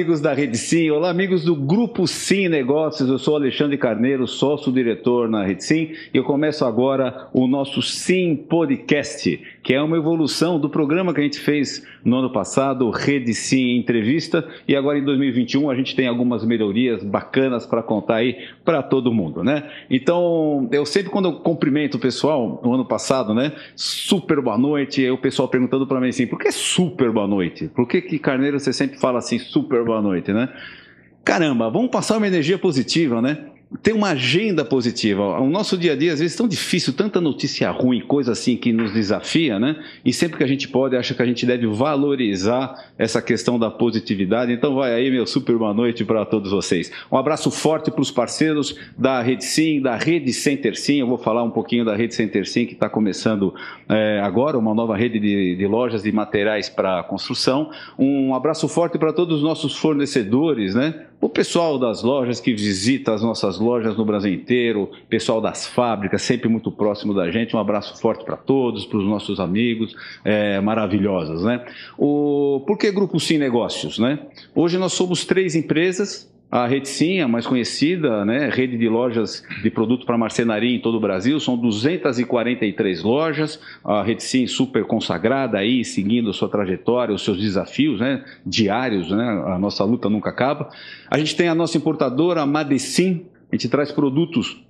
Amigos da Rede Sim, olá, amigos do Grupo Sim Negócios. Eu sou Alexandre Carneiro, sócio-diretor na Rede Sim, e eu começo agora o nosso Sim Podcast, que é uma evolução do programa que a gente fez no ano passado, Rede Sim Entrevista, e agora em 2021 a gente tem algumas melhorias bacanas para contar aí para todo mundo, né? Então, eu sempre quando eu cumprimento o pessoal, no ano passado, né? Super boa noite, e o pessoal perguntando para mim assim, por que super boa noite? Por que que Carneiro você sempre fala assim, super boa noite, né? Caramba, vamos passar uma energia positiva, né? Ter uma agenda positiva. O nosso dia a dia, às vezes, é tão difícil, tanta notícia ruim, coisa assim que nos desafia, né? E sempre que a gente pode, acha que a gente deve valorizar essa questão da positividade. Então, vai aí, meu super boa noite para todos vocês. Um abraço forte para os parceiros da Rede Sim, da Rede Center Sim. Eu vou falar um pouquinho da Rede Center Sim, que está começando é, agora, uma nova rede de, de lojas e materiais para construção. Um abraço forte para todos os nossos fornecedores, né? O pessoal das lojas que visita as nossas lojas no Brasil inteiro, pessoal das fábricas, sempre muito próximo da gente. Um abraço forte para todos, para os nossos amigos é, maravilhosos, né? O, por que Grupo Sim Negócios, né? Hoje nós somos três empresas, a Rede Sim, a mais conhecida, né, rede de lojas de produto para marcenaria em todo o Brasil, são 243 lojas. A Rede Sim super consagrada aí, seguindo a sua trajetória, os seus desafios né, diários, né, a nossa luta nunca acaba. A gente tem a nossa importadora, a Madecim, a gente traz produtos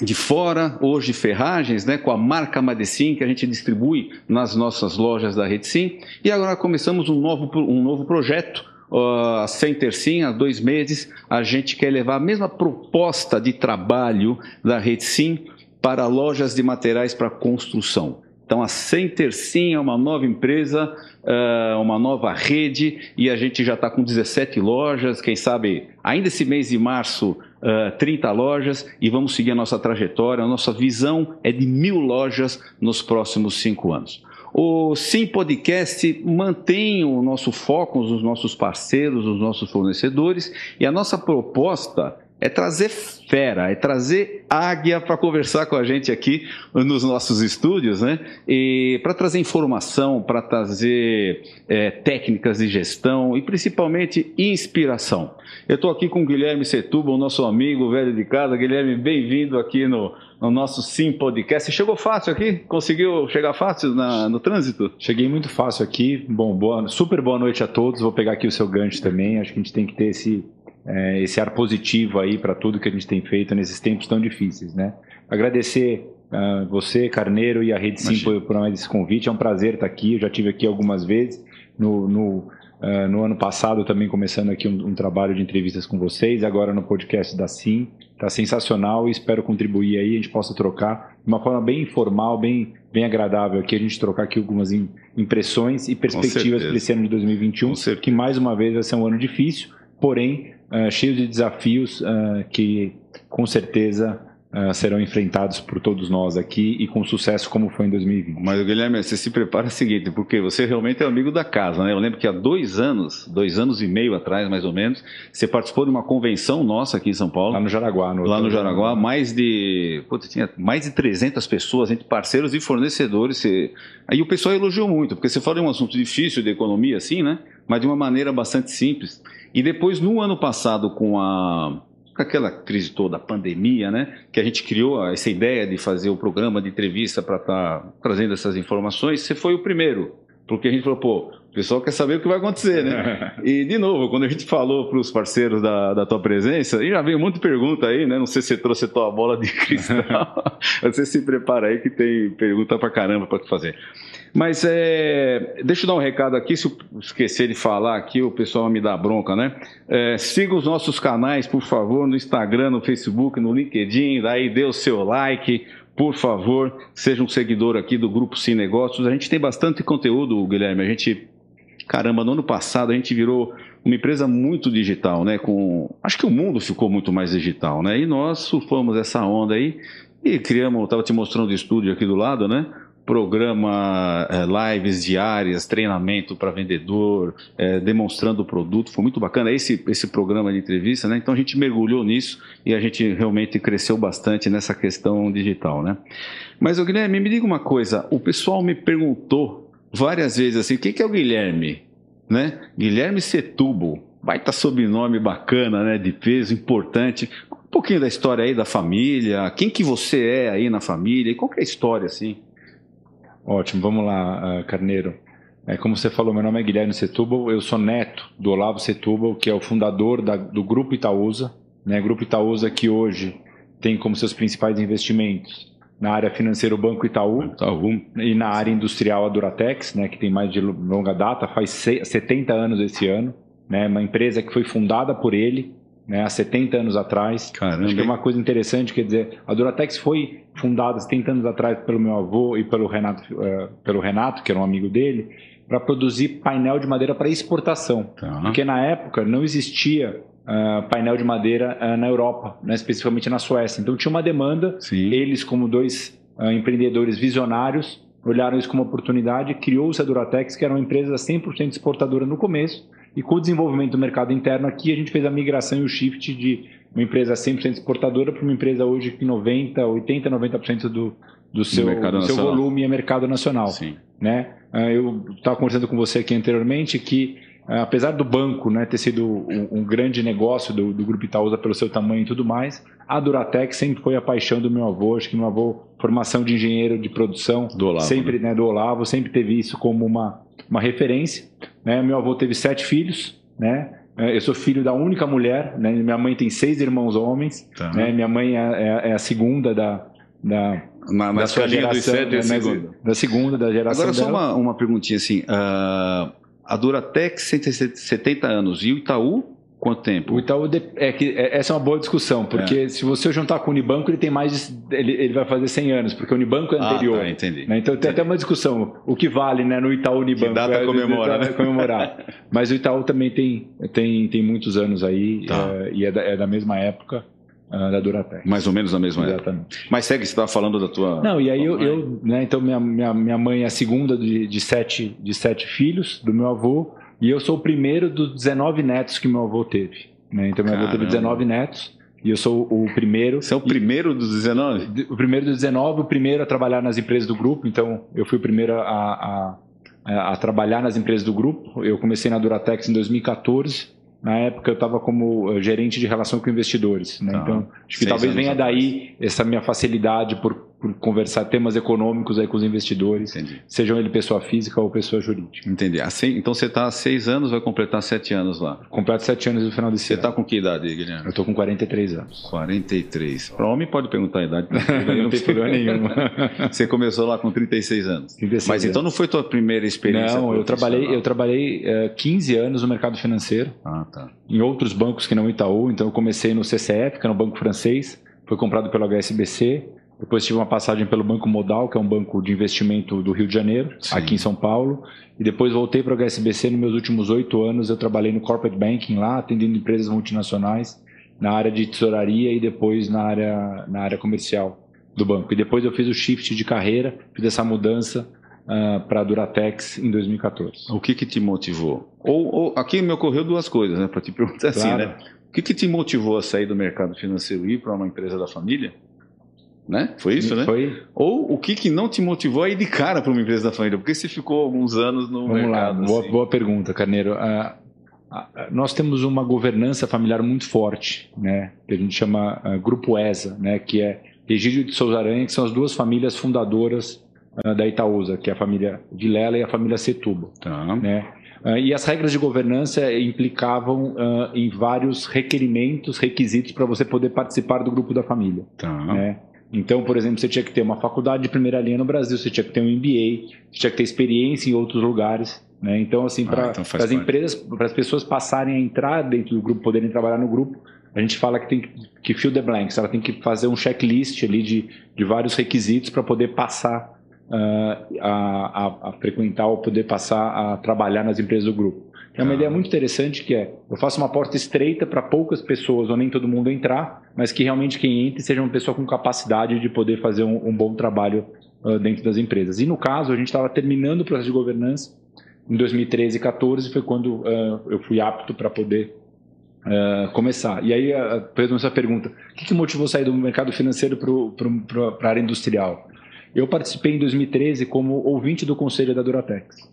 de fora, hoje ferragens, né, com a marca Madecim, que a gente distribui nas nossas lojas da Rede Sim. E agora começamos um novo, um novo projeto, uh, sem há dois meses, a gente quer levar a mesma proposta de trabalho da Rede Sim para lojas de materiais para construção. Então, a Center Sim é uma nova empresa, uh, uma nova rede, e a gente já está com 17 lojas, quem sabe ainda esse mês de março, uh, 30 lojas, e vamos seguir a nossa trajetória. A nossa visão é de mil lojas nos próximos cinco anos. O Sim Podcast mantém o nosso foco nos nossos parceiros, nos nossos fornecedores, e a nossa proposta é trazer fera, é trazer águia para conversar com a gente aqui nos nossos estúdios, né? E para trazer informação, para trazer é, técnicas de gestão e principalmente inspiração. Eu estou aqui com o Guilherme Setuba, o nosso amigo velho de casa. Guilherme, bem-vindo aqui no, no nosso Sim Podcast. Você chegou fácil aqui? Conseguiu chegar fácil na, no trânsito? Cheguei muito fácil aqui. Bom, boa, super boa noite a todos. Vou pegar aqui o seu gancho também. Acho que a gente tem que ter esse é, esse ar positivo aí para tudo que a gente tem feito nesses tempos tão difíceis, né? Agradecer uh, você, Carneiro, e a Rede Sim por, por mais esse convite. É um prazer estar aqui. Eu já tive aqui algumas vezes no, no, uh, no ano passado também começando aqui um, um, trabalho de entrevistas com vocês. Agora no podcast da Sim, está sensacional e espero contribuir aí. A gente possa trocar de uma forma bem informal, bem bem agradável aqui a gente trocar aqui algumas impressões e perspectivas para esse ano de 2021, que mais uma vez vai ser um ano difícil, porém uh, cheio de desafios uh, que com certeza uh, serão enfrentados por todos nós aqui e com sucesso como foi em 2020. Mas Guilherme, você se prepara o seguinte, porque você realmente é amigo da casa, né? Eu lembro que há dois anos, dois anos e meio atrás, mais ou menos, você participou de uma convenção nossa aqui em São Paulo. Lá no Jaraguá. No lá no Jaraguá, mais de, putz, tinha mais de 300 pessoas, entre parceiros e fornecedores. Você... Aí o pessoal elogiou muito, porque você fala de um assunto difícil de economia, assim, né? Mas de uma maneira bastante simples. E depois, no ano passado, com a com aquela crise toda, a pandemia, né, que a gente criou essa ideia de fazer o programa de entrevista para estar tá trazendo essas informações, você foi o primeiro. Porque a gente falou, pô, o pessoal quer saber o que vai acontecer, né? e, de novo, quando a gente falou para os parceiros da, da tua presença, e já veio muita pergunta aí, né? Não sei se você trouxe a tua bola de cristal. você se prepara aí que tem pergunta para caramba para fazer. Mas é, deixa eu dar um recado aqui, se eu esquecer de falar aqui, o pessoal me dá bronca, né? É, siga os nossos canais, por favor, no Instagram, no Facebook, no LinkedIn, daí dê o seu like, por favor, seja um seguidor aqui do Grupo Sim Negócios. A gente tem bastante conteúdo, Guilherme. A gente, caramba, no ano passado a gente virou uma empresa muito digital, né? Com, acho que o mundo ficou muito mais digital, né? E nós surfamos essa onda aí e criamos, estava te mostrando o estúdio aqui do lado, né? Programa é, lives diárias, treinamento para vendedor, é, demonstrando o produto, foi muito bacana esse, esse programa de entrevista, né? Então a gente mergulhou nisso e a gente realmente cresceu bastante nessa questão digital, né? Mas o Guilherme, me diga uma coisa, o pessoal me perguntou várias vezes assim, o que, é o Guilherme? Né? Guilherme Setubo. baita sobrenome bacana, né? De peso, importante. Um pouquinho da história aí da família, quem que você é aí na família, e qual que é a história, assim? Ótimo, vamos lá, ah, Carneiro. É, como você falou, meu nome é Guilherme Setúbal, eu sou neto do Olavo Setúbal, que é o fundador da, do Grupo Itaúsa. Né? Grupo Itaúsa que hoje tem como seus principais investimentos na área financeira o Banco Itaú, Itaú. e na área industrial a Duratex, né, que tem mais de longa data, faz 70 anos esse ano. Né, uma empresa que foi fundada por ele né, há 70 anos atrás. Caramba. Acho que é uma coisa interessante, quer dizer, a Duratex foi fundada 70 anos atrás pelo meu avô e pelo Renato, uh, pelo Renato que era um amigo dele, para produzir painel de madeira para exportação. Tá. Porque na época não existia uh, painel de madeira uh, na Europa, né, especificamente na Suécia. Então tinha uma demanda, Sim. eles, como dois uh, empreendedores visionários, olharam isso como oportunidade, criou-se a Duratex, que era uma empresa 100% exportadora no começo, e com o desenvolvimento do mercado interno aqui, a gente fez a migração e o shift de uma empresa 100% exportadora para uma empresa hoje que 90, 80, 90% do, do seu, do seu volume é mercado nacional. Sim. Né? Eu estava conversando com você aqui anteriormente que é, apesar do banco né, ter sido um, um grande negócio do, do, Grupo Itaúsa pelo seu tamanho e tudo mais, a Duratec sempre foi a paixão do meu avô. Acho que meu avô, formação de engenheiro de produção, do Olavo, sempre, né? né, do Olavo, sempre teve isso como uma, uma referência. Né? Meu avô teve sete filhos, né? É, eu sou filho da única mulher, né? minha mãe tem seis irmãos homens, tá. né? minha mãe é, é, é, a segunda da, da, na, na sua geração, dos sete, né? da segunda da geração Agora, só uma, uma perguntinha assim, uh, a Duratex 170 anos e o Itaú quanto tempo? O Itaú é que é, essa é uma boa discussão, porque é. se você juntar com o Unibanco, ele tem mais ele, ele vai fazer 100 anos, porque o Unibanco é ah, anterior. Ah, tá, entendi. Né? Então tem até uma discussão, o que vale, né, no Itaú Unibanco? Que data é, comemora, né? comemorar. Mas o Itaú também tem tem, tem muitos anos aí tá. é, e é da, é da mesma época. Uh, da Duratec. Mais ou menos na mesma Exatamente. época. Mas segue, você estava falando da tua. Não, e aí eu, eu, né, então minha, minha, minha mãe é a segunda de, de, sete, de sete filhos do meu avô. E eu sou o primeiro dos 19 netos que meu avô teve. Né? Então, meu Caramba. avô teve 19 netos. E eu sou o primeiro. Você é o primeiro dos 19? O primeiro dos 19, o primeiro a trabalhar nas empresas do grupo. Então, eu fui o primeiro a, a, a trabalhar nas empresas do grupo. Eu comecei na Duratex em 2014. Na época eu estava como eh, gerente de relação com investidores. Né? Tá. Então, acho que talvez venha daí essa minha facilidade por por conversar temas econômicos aí com os investidores, Entendi. sejam ele pessoa física ou pessoa jurídica. Entendi. Assim, então você está há seis anos, vai completar sete anos lá. Completo sete anos no final desse você ano. Você está com que idade, Guilherme? Eu estou com 43 anos. 43. Para homem pode perguntar a idade. não, não tem problema nenhum. você começou lá com 36 anos. 36 Mas então não foi tua primeira experiência? Não, eu trabalhei, eu trabalhei uh, eh, 15 anos no mercado financeiro. Ah, tá. Em outros bancos que não Itaú. Então eu comecei no CCF, que era um banco francês. Foi comprado pelo HSBC depois tive uma passagem pelo Banco Modal, que é um banco de investimento do Rio de Janeiro, Sim. aqui em São Paulo. E depois voltei para o HSBC. Nos meus últimos oito anos, eu trabalhei no Corporate Banking lá, atendendo empresas multinacionais na área de tesouraria e depois na área, na área comercial do banco. E depois eu fiz o shift de carreira, fiz essa mudança uh, para a Duratex em 2014. O que, que te motivou? Ou, ou, aqui me ocorreu duas coisas, né? Para te perguntar assim, claro. assim, né? O que, que te motivou a sair do mercado financeiro e ir para uma empresa da família? Né? Foi isso, né? Foi. Ou o que, que não te motivou a ir de cara para uma empresa da família? Porque você ficou alguns anos no Vamos mercado? Lá. Boa, assim. boa pergunta, Carneiro. Uh, uh, nós temos uma governança familiar muito forte, né? Que a gente chama uh, Grupo ESA, né? Que é Egídio de Souza Aranha, que são as duas famílias fundadoras da Itaúsa, que é a família Vilela e a família Setúbal. Tá. Né? e as regras de governança implicavam em vários requerimentos, requisitos para você poder participar do grupo da família. Tá. Né? Então, por exemplo, você tinha que ter uma faculdade de primeira linha no Brasil, você tinha que ter um MBA, você tinha que ter experiência em outros lugares. Né? Então, assim, para ah, então as empresas, para as pessoas passarem a entrar dentro do grupo, poderem trabalhar no grupo, a gente fala que tem que fill the blanks, ela tem que fazer um checklist ali de, de vários requisitos para poder passar uh, a, a, a frequentar ou poder passar a trabalhar nas empresas do grupo. É uma ah. ideia muito interessante que é, eu faço uma porta estreita para poucas pessoas ou nem todo mundo entrar, mas que realmente quem entre seja uma pessoa com capacidade de poder fazer um, um bom trabalho uh, dentro das empresas. E no caso, a gente estava terminando o processo de governança em 2013 e 2014, foi quando uh, eu fui apto para poder uh, começar. E aí, uh, essa pergunta, o que, que motivou sair do mercado financeiro para a área industrial? Eu participei em 2013 como ouvinte do conselho da Duratex.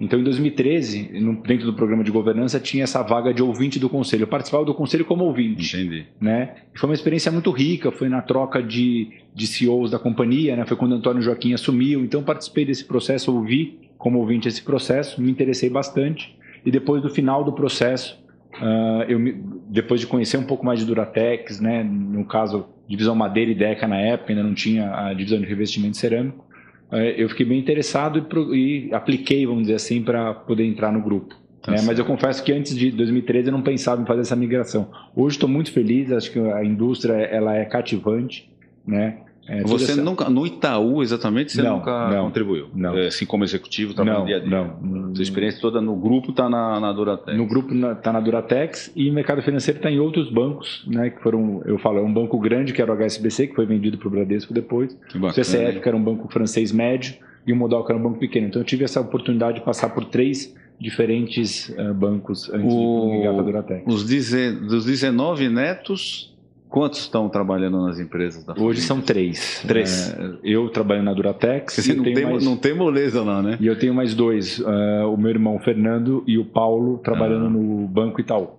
Então, em 2013, dentro do programa de governança, tinha essa vaga de ouvinte do conselho. Eu participava do conselho como ouvinte. Entendi. Né? E foi uma experiência muito rica, foi na troca de, de CEOs da companhia, né? foi quando Antônio Joaquim assumiu. Então, participei desse processo, ouvi como ouvinte esse processo, me interessei bastante. E depois do final do processo, uh, eu me, depois de conhecer um pouco mais de Duratex, né? no caso, divisão madeira e Deca na época, ainda não tinha a divisão de revestimento cerâmico, eu fiquei bem interessado e, e apliquei, vamos dizer assim, para poder entrar no grupo. Tá né? Mas eu confesso que antes de 2013 eu não pensava em fazer essa migração. Hoje estou muito feliz, acho que a indústria ela é cativante, né? É, você essa... nunca, no Itaú exatamente, você não, nunca não, contribuiu? Não. É, assim como executivo, estava no dia a dia? Não, Sua experiência toda no grupo está na, na Duratex? No grupo está na Duratex e o mercado financeiro está em outros bancos, né, que foram, eu falo, é um banco grande que era o HSBC, que foi vendido para o Bradesco depois, o CCF, que era um banco francês médio, e o Modal, que era um banco pequeno. Então eu tive essa oportunidade de passar por três diferentes uh, bancos antes o, de migrar para a Duratex. Os dos 19 netos, quantos estão trabalhando nas empresas da? Hoje são três. Três. Uh, eu trabalho na Duratex. Você não tem, mais... não tem moleza lá, né? E eu tenho mais dois. Uh, o meu irmão Fernando e o Paulo trabalhando ah. no Banco Itaú.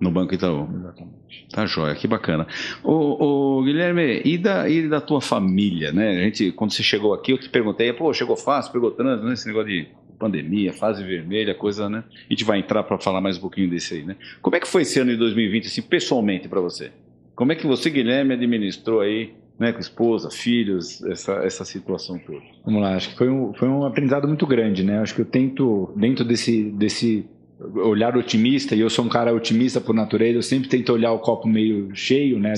No Banco Itaú. Exatamente. Tá joia, que bacana. Ô, ô, Guilherme, e da, e da tua família, né? A gente, quando você chegou aqui, eu te perguntei, pô, chegou fácil, pegou trânsito, né? Esse negócio de pandemia, fase vermelha, coisa, né? A gente vai entrar para falar mais um pouquinho desse aí, né? Como é que foi esse ano de 2020, assim, pessoalmente para você? Como é que você, Guilherme, administrou aí, né, com esposa, filhos, essa, essa situação toda? Vamos lá, acho que foi um, foi um aprendizado muito grande, né? Acho que eu tento, dentro desse, desse olhar otimista, e eu sou um cara otimista por natureza, eu sempre tento olhar o copo meio cheio, né?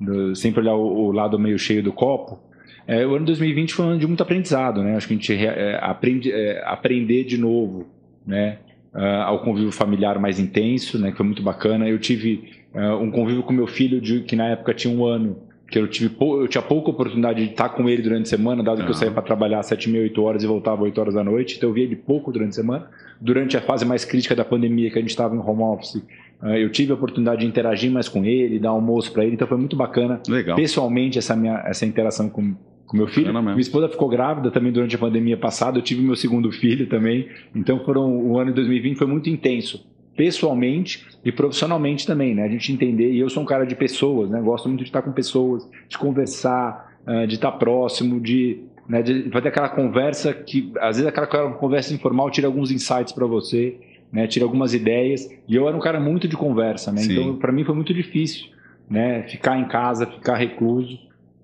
Do, do, sempre olhar o, o, lado meio cheio do copo. É, o ano 2020 foi um ano de muito aprendizado, né? Acho que a gente é, aprende é, aprender de novo, né? Uh, ao convívio familiar mais intenso, né? Que foi muito bacana. Eu tive um convívio com meu filho de, que na época tinha um ano, que eu tive eu tinha pouca oportunidade de estar com ele durante a semana, dado que eu saía para trabalhar 7 mil, 8 horas e voltava 8 horas da noite, então eu via ele pouco durante a semana durante a fase mais crítica da pandemia, que a gente estava em home office, eh, eu tive a oportunidade de interagir mais com ele, dar almoço para ele, então foi muito bacana. Legal. Pessoalmente, essa minha essa interação com, com meu filho. Minha esposa ficou grávida também durante a pandemia passada, eu tive meu segundo filho também. Então foram o ano de 2020 foi muito intenso, pessoalmente e profissionalmente também, né? A gente entender, e eu sou um cara de pessoas, né? Gosto muito de estar com pessoas, de conversar, eh, de estar próximo, de né, de fazer aquela conversa que, às vezes, aquela conversa informal tira alguns insights para você, né, tira algumas ideias. E eu era um cara muito de conversa, né? Então, para mim foi muito difícil, né, ficar em casa, ficar recluso.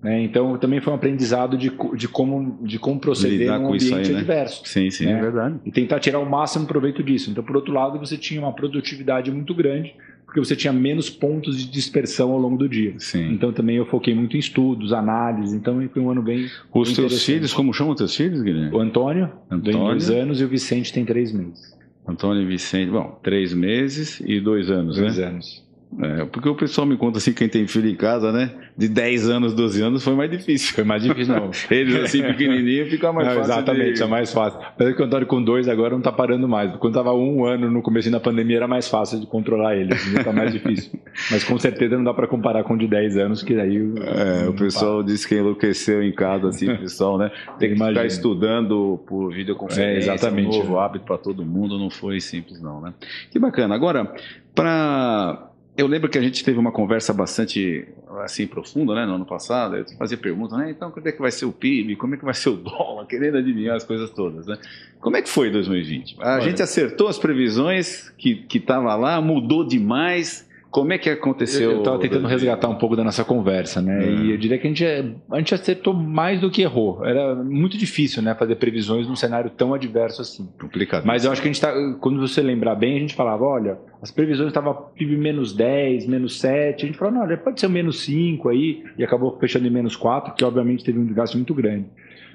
Né? Então, também foi um aprendizado de, de, como, de como proceder Lidar num ambiente aí, né? adverso. Sim, sim, né? é verdade. E tentar tirar o máximo proveito disso. Então, por outro lado, você tinha uma produtividade muito grande, porque você tinha menos pontos de dispersão ao longo do dia. Sim. Então também eu foquei muito em estudos, análises, então foi um ano bem. Os bem teus filhos, como chamam os teus filhos, Guilherme? O Antônio, Antônio, tem dois anos, e o Vicente tem três meses. Antônio e Vicente, bom, três meses e dois anos, dois né? Dois anos. É, porque o pessoal me conta assim, quem tem filho em casa, né? De 10 anos, 12 anos, foi mais difícil. Foi mais difícil, não. Eles assim, pequenininho, fica mais não, fácil. Exatamente, de... é mais fácil. Mas que o Antônio com dois agora não tá parando mais. Quando tava um ano no começo da pandemia, era mais fácil de controlar eles. Tá mais difícil. Mas com certeza não dá para comparar com o de 10 anos, que aí. É, o pessoal para. disse que enlouqueceu em casa, assim, o pessoal, né? Tem que ficar estudando por videoconferência. É, exatamente. Um novo hábito para todo mundo, não foi simples, não, né? Que bacana. Agora, para eu lembro que a gente teve uma conversa bastante assim profunda, né, no ano passado. Eu fazia perguntas, né? Então, quando é que vai ser o PIB? Como é que vai ser o dólar? Querendo adivinhar as coisas todas, né? Como é que foi 2020? A Olha. gente acertou as previsões que que estava lá, mudou demais. Como é que aconteceu? Eu estava tentando resgatar um pouco da nossa conversa, né? Uhum. E eu diria que a gente, é, a gente acertou mais do que errou. Era muito difícil, né? Fazer previsões num cenário tão adverso assim. Complicado. Mas eu acho que a gente está. Quando você lembrar bem, a gente falava: olha, as previsões estavam PIB menos 10, menos 7. A gente falou: não, pode ser menos 5 aí. E acabou fechando em menos 4, que obviamente teve um gasto muito grande.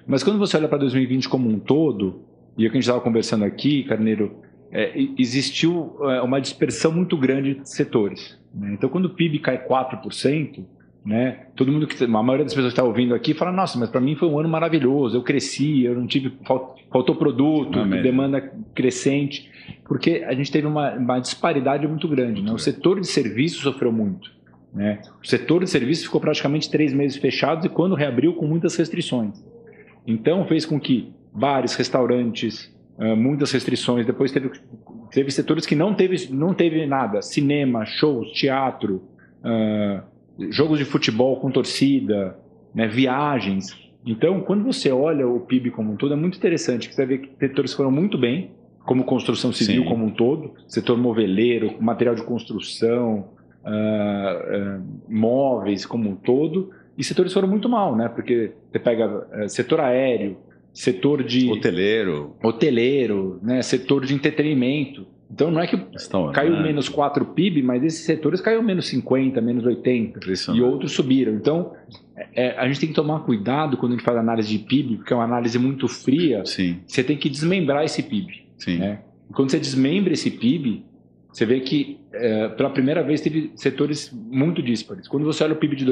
Mas quando você olha para 2020 como um todo, e é o que a gente estava conversando aqui, Carneiro é, existiu é, uma dispersão muito grande de setores. Né? Então, quando o PIB cai 4%, né, todo mundo que a maioria das pessoas que está ouvindo aqui fala: Nossa, mas para mim foi um ano maravilhoso. Eu cresci, eu não tive faltou produto, demanda crescente, porque a gente teve uma, uma disparidade muito grande. Né? O setor de serviços sofreu muito. Né? O setor de serviços ficou praticamente três meses fechado e quando reabriu com muitas restrições. Então fez com que bares, restaurantes, muitas restrições. Depois teve, teve setores que não teve, não teve nada: cinema, shows, teatro, uh, jogos de futebol com torcida, né, viagens. Então, quando você olha o PIB como um todo, é muito interessante, que você vê que setores foram muito bem, como construção civil Sim. como um todo, setor moveleiro, material de construção, uh, uh, móveis como um todo, e setores foram muito mal, né? Porque você pega uh, setor aéreo, setor de hoteleiro, hoteleiro, né? Setor de entretenimento. Então não é que Estão, caiu né? menos 4 PIB, mas esses setores caiu menos 50, menos 80 e outros subiram. Então é, a gente tem que tomar cuidado quando a gente faz análise de PIB, porque é uma análise muito fria. Sim. Você tem que desmembrar esse PIB. Né? Quando você desmembra esse PIB, você vê que é, pela primeira vez teve setores muito díspares. Quando você olha o PIB de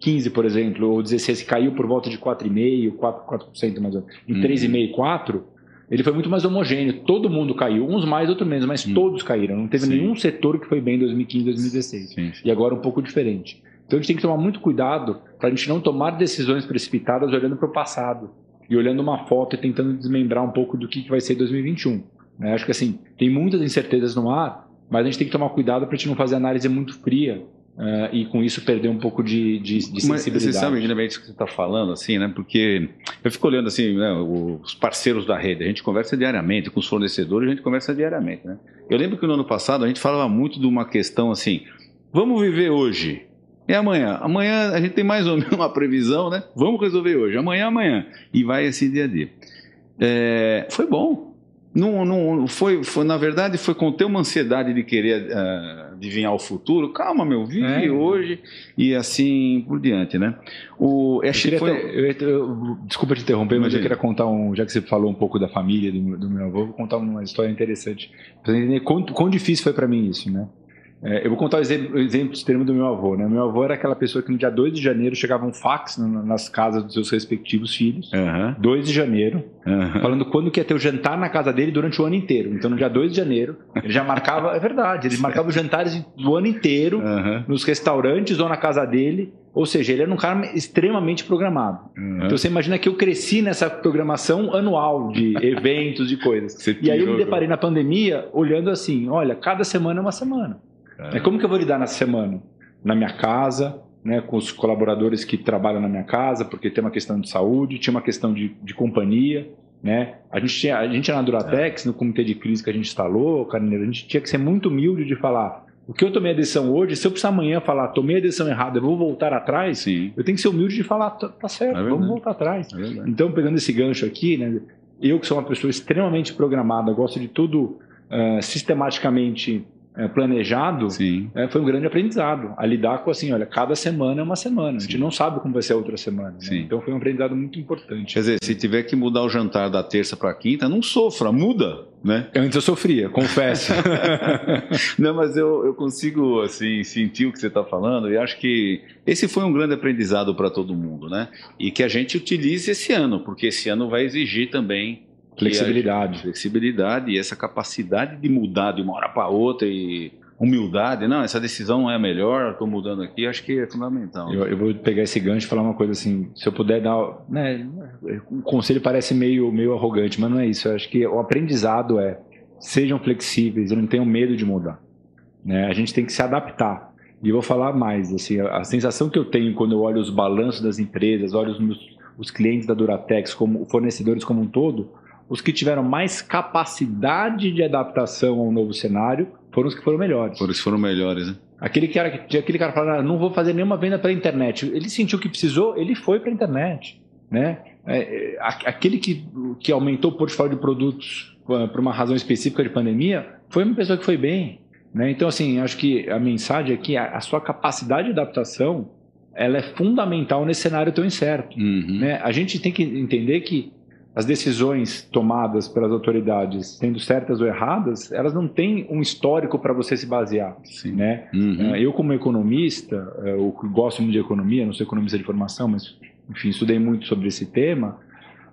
2015, por exemplo, ou 16, caiu por volta de 4,5%, 4%, 4% mais ou menos, em uhum. 3,5%, 4%, ele foi muito mais homogêneo. Todo mundo caiu, uns mais, outros menos, mas uhum. todos caíram. Não teve sim. nenhum setor que foi bem em 2015, 2016. Sim. E agora um pouco diferente. Então a gente tem que tomar muito cuidado para a gente não tomar decisões precipitadas olhando para o passado e olhando uma foto e tentando desmembrar um pouco do que vai ser 2021. Né? Acho que assim, tem muitas incertezas no ar, mas a gente tem que tomar cuidado para a gente não fazer análise muito fria uh, e com isso perder um pouco de, de, de sensibilidade. Mas você sabe exatamente isso que você está falando, assim, né? Porque eu fico olhando assim, né, os parceiros da rede, a gente conversa diariamente, com os fornecedores a gente conversa diariamente, né? Eu lembro que no ano passado a gente falava muito de uma questão assim, vamos viver hoje, e amanhã? Amanhã a gente tem mais ou menos uma previsão, né? Vamos resolver hoje. Amanhã, amanhã. E vai esse dia a dia. É, foi bom. Não, não, foi, foi, na verdade, foi conter uma ansiedade de querer uh, adivinhar o futuro. Calma, meu, vive é. hoje e assim por diante, né? O, eu queria foi... eu, eu, desculpa te interromper, mas eu queria contar um. Já que você falou um pouco da família do, do meu avô, vou contar uma história interessante. Para entender quão, quão difícil foi para mim isso, né? É, eu vou contar o exemplo, exemplo extremo do meu avô. Né? Meu avô era aquela pessoa que no dia 2 de janeiro chegava um fax nas casas dos seus respectivos filhos. Uhum. 2 de janeiro, uhum. falando quando que ia ter o jantar na casa dele durante o ano inteiro. Então no dia 2 de janeiro, ele já marcava, é verdade, ele marcava os jantares do ano inteiro uhum. nos restaurantes ou na casa dele. Ou seja, ele era um cara extremamente programado. Então você imagina que eu cresci nessa programação anual de eventos, de coisas. Você e aí eu me deparei na pandemia olhando assim: olha, cada semana é uma semana. É. Como que eu vou lidar nessa semana? Na minha casa, né, com os colaboradores que trabalham na minha casa, porque tem uma questão de saúde, tinha uma questão de, de companhia. Né? A, gente tinha, a gente na Duratex, é. no comitê de crise que a gente instalou, Carneiro, a gente tinha que ser muito humilde de falar o que eu tomei a decisão hoje, se eu precisar amanhã falar, tomei a decisão errada, eu vou voltar atrás, Sim. eu tenho que ser humilde de falar, tá, tá certo, é vamos voltar atrás. É então, pegando esse gancho aqui, né, eu que sou uma pessoa extremamente programada, gosto de tudo uh, sistematicamente é, planejado, é, foi um grande aprendizado. A lidar com assim, olha, cada semana é uma semana. A gente não sabe como vai ser a outra semana. Né? Então foi um aprendizado muito importante. Quer dizer, se tiver que mudar o jantar da terça para quinta, não sofra, muda. Né? Antes eu sofria, confesso. não, mas eu, eu consigo assim sentir o que você está falando e acho que esse foi um grande aprendizado para todo mundo, né? E que a gente utilize esse ano, porque esse ano vai exigir também Flexibilidade. Flexibilidade e essa capacidade de mudar de uma hora para outra e humildade. Não, essa decisão não é melhor, estou mudando aqui, acho que é fundamental. Eu, eu, vou pegar esse gancho e falar uma coisa assim, se eu puder dar... Né, o conselho parece meio, meio arrogante, mas não é isso. Eu acho que o aprendizado é sejam flexíveis e não tenham medo de mudar. Né? A gente tem que se adaptar. E eu vou falar mais, assim, a, a sensação que eu tenho quando eu olho os balanços das empresas, olho os, meus, os clientes da Duratex, como fornecedores como um todo, os que tiveram mais capacidade de adaptação ao novo cenário foram os que foram melhores. Foram os que foram melhores, né? Aquele cara que aquele cara falando, ah, não vou fazer nenhuma venda pela internet. Ele sentiu que precisou, ele foi para a internet, né? É, é aquele que, que aumentou o portfólio de produtos por uma razão específica de pandemia foi uma pessoa que foi bem, né? Então assim, acho que a mensagem aqui, é a, a sua capacidade de adaptação, ela é fundamental nesse cenário tão incerto, uhum. né? A gente tem que entender que as decisões tomadas pelas autoridades, sendo certas ou erradas, elas não têm um histórico para você se basear. Sim. Né? Uhum. É, eu, como economista, é, eu gosto muito de economia, não sou economista de formação, mas, enfim, estudei muito sobre esse tema.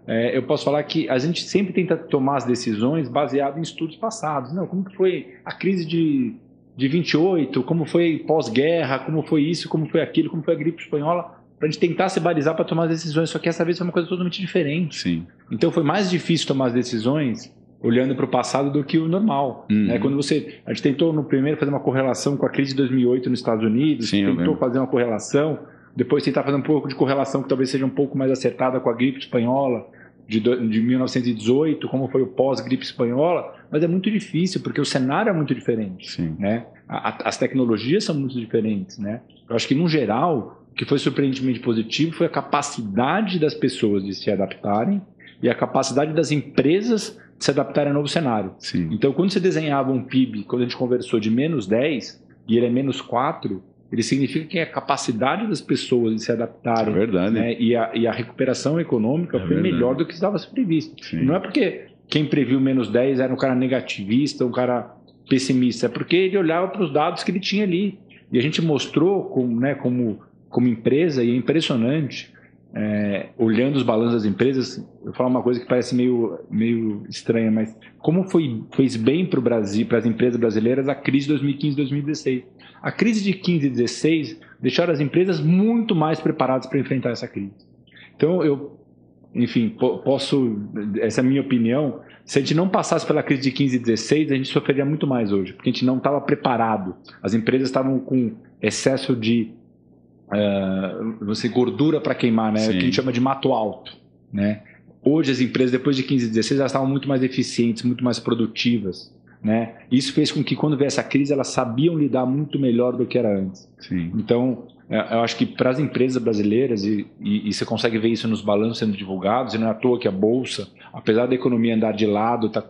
É, eu posso falar que a gente sempre tenta tomar as decisões baseado em estudos passados. Não, como foi a crise de, de 28, como foi pós-guerra, como foi isso, como foi aquilo, como foi a gripe espanhola para a gente tentar se balizar para tomar as decisões. Só que essa vez foi uma coisa totalmente diferente. Sim. Então foi mais difícil tomar as decisões olhando para o passado do que o normal. Uhum. Né? Quando você. A gente tentou no primeiro fazer uma correlação com a crise de 2008 nos Estados Unidos, Sim, tentou fazer uma correlação, depois tentar fazer um pouco de correlação que talvez seja um pouco mais acertada com a gripe espanhola de, de 1918, como foi o pós-gripe espanhola, mas é muito difícil, porque o cenário é muito diferente. Sim. Né? A, as tecnologias são muito diferentes. Né? Eu acho que, no geral, o que foi surpreendentemente positivo foi a capacidade das pessoas de se adaptarem e a capacidade das empresas de se adaptarem ao novo cenário. Sim. Então, quando você desenhava um PIB, quando a gente conversou de menos 10 e ele é menos 4, ele significa que a capacidade das pessoas de se adaptarem é verdade. Né, e, a, e, a, recuperação econômica é foi verdade. melhor do que estava previsto. Não é porque quem previu menos 10 era um cara negativista, um cara pessimista, é porque ele olhava para os dados que ele tinha ali. E a gente mostrou como, né, como, como empresa, e é impressionante, é, olhando os balanços das empresas, eu falar uma coisa que parece meio, meio estranha, mas como foi, fez bem para o Brasil, para as empresas brasileiras, a crise de 2015-2016. A crise de 15 e 16 deixaram as empresas muito mais preparadas para enfrentar essa crise. Então, eu, enfim, posso, essa é a minha opinião, se a gente não passasse pela crise de 15 e 16, a gente sofreria muito mais hoje, porque a gente não estava preparado. As empresas estavam com excesso de uh, você gordura para queimar, né? O que a gente chama de mato alto, né? Hoje as empresas depois de 15 e 16 elas estavam muito mais eficientes, muito mais produtivas. Né? Isso fez com que quando viesse a crise elas sabiam lidar muito melhor do que era antes. Sim. Então, é, eu acho que para as empresas brasileiras, e, e, e, você consegue ver isso nos balanços sendo divulgados, e não é à toa que a Bolsa, apesar da economia andar de lado, está,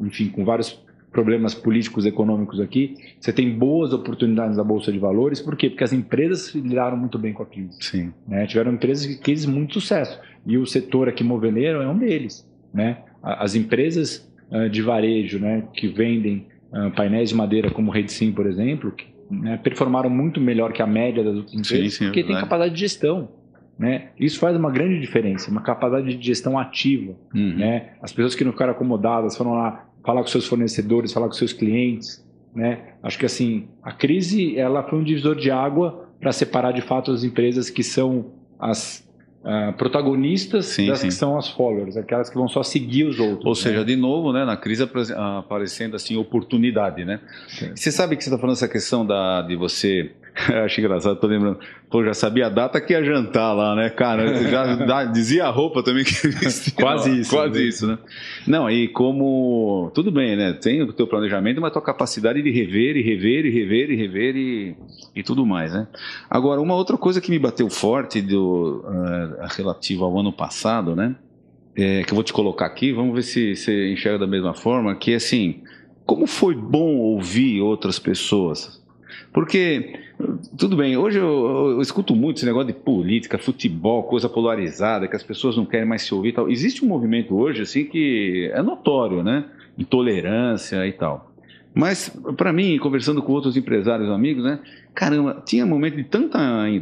enfim, com vários problemas políticos econômicos aqui, você tem boas oportunidades na Bolsa de Valores, por quê? Porque as empresas lidaram muito bem com a crise. Sim. Né? Tiveram empresas que quis muito sucesso, e o setor aqui moveleiro é um deles. Né? As empresas uh, de varejo né, que vendem uh, painéis de madeira como Rede Sim, por exemplo, que né, performaram muito melhor que a média das outras empresas, sim, sim, porque é tem capacidade de gestão. Né? Isso faz uma grande diferença, uma capacidade de gestão ativa. Uhum. Né? As pessoas que não ficaram acomodadas foram lá falar com seus fornecedores, falar com seus clientes. Né? Acho que assim a crise ela foi um divisor de água para separar de fato as empresas que são as uh, protagonistas sim, das sim. que são as followers, aquelas que vão só seguir os outros. Ou né? seja, de novo, né, na crise aparecendo assim oportunidade, né? Você sabe que você está falando essa questão da, de você Acho engraçado, tô lembrando. Pô, já sabia a data que ia jantar lá, né, cara? Já dizia a roupa também que vestia. Quase isso. Quase né? isso, né? Não, e como. Tudo bem, né? Tem o teu planejamento, mas tua capacidade de rever e rever e rever e rever e, e tudo mais, né? Agora, uma outra coisa que me bateu forte do, uh, relativo ao ano passado, né? É, que eu vou te colocar aqui, vamos ver se você enxerga da mesma forma, que assim, como foi bom ouvir outras pessoas porque, tudo bem, hoje eu, eu, escuto muito esse negócio de política, futebol, coisa polarizada, que as pessoas não querem mais se ouvir e tal. Existe um movimento hoje, assim, que é notório, né? Intolerância e tal. Mas, para mim, conversando com outros empresários amigos, né? Caramba, tinha momento de tanta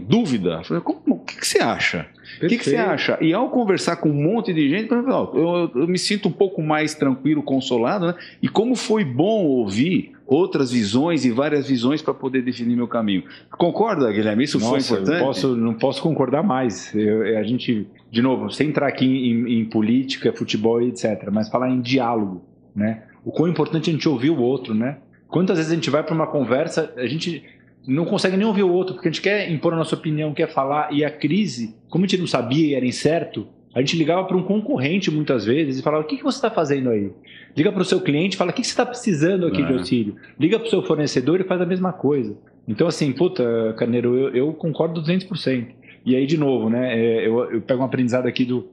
dúvida. Falei, como, o que, que você acha? O que, que, você acha? E ao conversar com um monte de gente, eu, eu, eu me sinto um pouco mais tranquilo, consolado, né? E como foi bom ouvir outras visões e várias visões para poder definir meu caminho. Concorda, Guilherme? Isso Nossa, foi importante? Eu posso, não posso concordar mais. Eu, a gente, de novo, sem entrar aqui em, em, política, futebol e etc., mas falar em diálogo, né? O quão importante a gente ouvir o outro, né? Quantas vezes a gente vai para uma conversa, a gente não consegue nem ouvir o outro, porque a gente quer impor a nossa opinião, quer falar, e a crise, como a gente não sabia e era incerto, a gente ligava para um concorrente muitas vezes e falava: o que, que você está fazendo aí? Liga para o seu cliente e fala: o que, que você está precisando aqui de é. auxílio? Liga para o seu fornecedor e faz a mesma coisa. Então, assim, puta, Carneiro, eu, eu concordo 200%. E aí, de novo, né, é, eu, eu pego um aprendizado aqui do,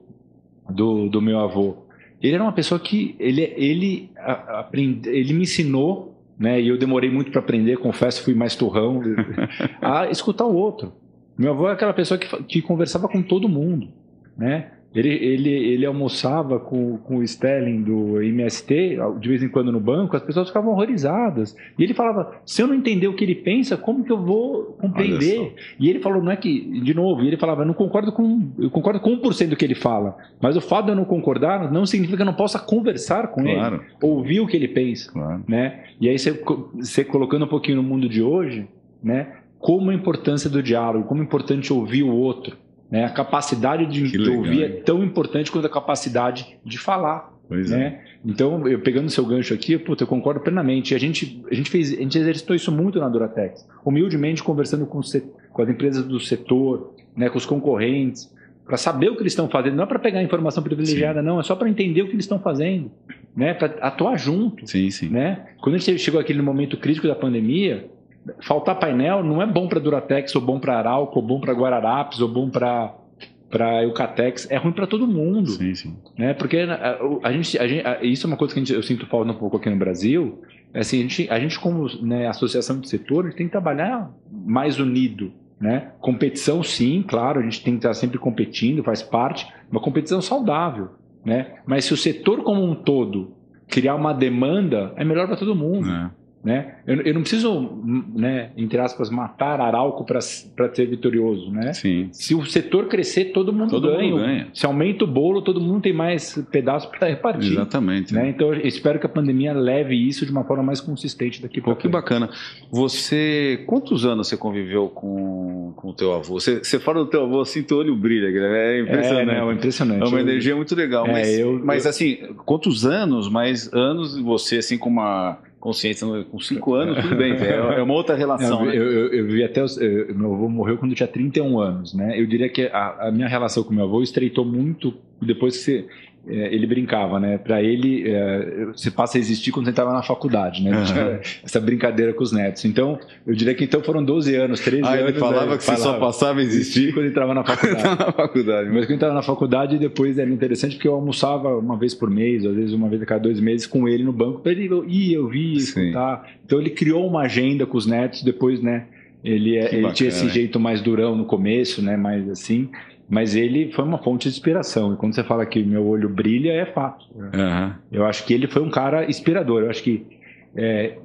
do, do, meu avô. Ele era uma pessoa que ele, ele, aprende, ele me ensinou, né, e eu demorei muito para aprender, confesso, fui mais turrão, a escutar o outro. Meu avô é aquela pessoa que, que conversava com todo mundo, né? Ele, ele, ele almoçava com, com o Sterling do MST, de vez em quando no banco, as pessoas ficavam horrorizadas. E ele falava: se eu não entender o que ele pensa, como que eu vou compreender? E ele falou: não é que, de novo, ele falava: eu não concordo com, eu concordo com 1% do que ele fala, mas o fato de eu não concordar não significa que eu não possa conversar com claro. ele, ouvir o que ele pensa. Claro. Né? E aí, você, você colocando um pouquinho no mundo de hoje, né? como a importância do diálogo, como é importante ouvir o outro. Né? A capacidade de, legal, ouvir é tão importante quanto a capacidade de falar. Pois né? É. Então, eu pegando o seu gancho aqui, puta, eu concordo plenamente. A gente, a gente fez, a gente exercitou isso muito na Duratex. Humildemente conversando com, com as empresas do setor, né, com os concorrentes, para saber o que eles estão fazendo, não é para pegar informação privilegiada, sim. não, é só para entender o que eles estão fazendo, né, para atuar junto. Sim, sim. Né? Quando a gente chegou aquele momento crítico da pandemia, faltar painel não é bom para Duratex, ou bom para Arauco, ou bom para Guararapes, ou bom para para Eucatex, é ruim para todo mundo. Sim, sim. Né? Porque a, a, gente, a gente, isso é uma coisa que gente, eu sinto falta um pouco aqui no Brasil. É assim, a gente, a gente como né, associação de setor, a gente tem que trabalhar mais unido. Né? Competição, sim, claro, a gente tem que estar sempre competindo, faz parte, uma competição saudável. Né? Mas se o setor como um todo criar uma demanda, é melhor para todo mundo. É. Né? Eu, eu, não preciso, né, entre aspas, matar Arauco para ser vitorioso. Né? Sim. Se o setor crescer, todo mundo, todo ganha. mundo ganha. Se aumenta o bolo, todo mundo tem mais pedaços para repartir. Exatamente. Né? Então, eu espero que a pandemia leve isso de uma forma mais consistente daqui para frente. Que bacana. Você, quantos anos você conviveu com, com o teu avô? Você, você fala do teu avô assim, teu olho brilha, é impressionante. É, é impressionante. É uma energia muito legal. É, mas, eu, mas assim, quantos anos, mais anos você, assim, com uma consciência com 5 anos, tudo bem, é, é uma outra relação. né? eu, eu, eu, vi até. Os, eu, meu avô morreu quando eu tinha 31 anos, né? Eu diria que a, a minha relação com meu avô estreitou muito depois que você, ele brincava, né? Para ele, é, você passa a existir quando você estava na faculdade, né? Uhum. Essa brincadeira com os netos. Então, eu diria que então foram 12 anos, 13 ah, anos. ele falava que falava, você só passava a existir quando entrava na faculdade. na faculdade. Mas quando entrava na faculdade, depois era interessante porque eu almoçava uma vez por mês, às vezes uma vez a cada dois meses, com ele no banco, para ele ir, eu vi, escutar. Então, ele criou uma agenda com os netos, depois, né? Ele, é, ele tinha esse jeito mais durão no começo, né? Mais assim. Mas ele foi uma fonte de inspiração. E quando você fala que meu olho brilha, é fato. Uhum. Eu acho que ele foi um cara inspirador. Eu acho que é,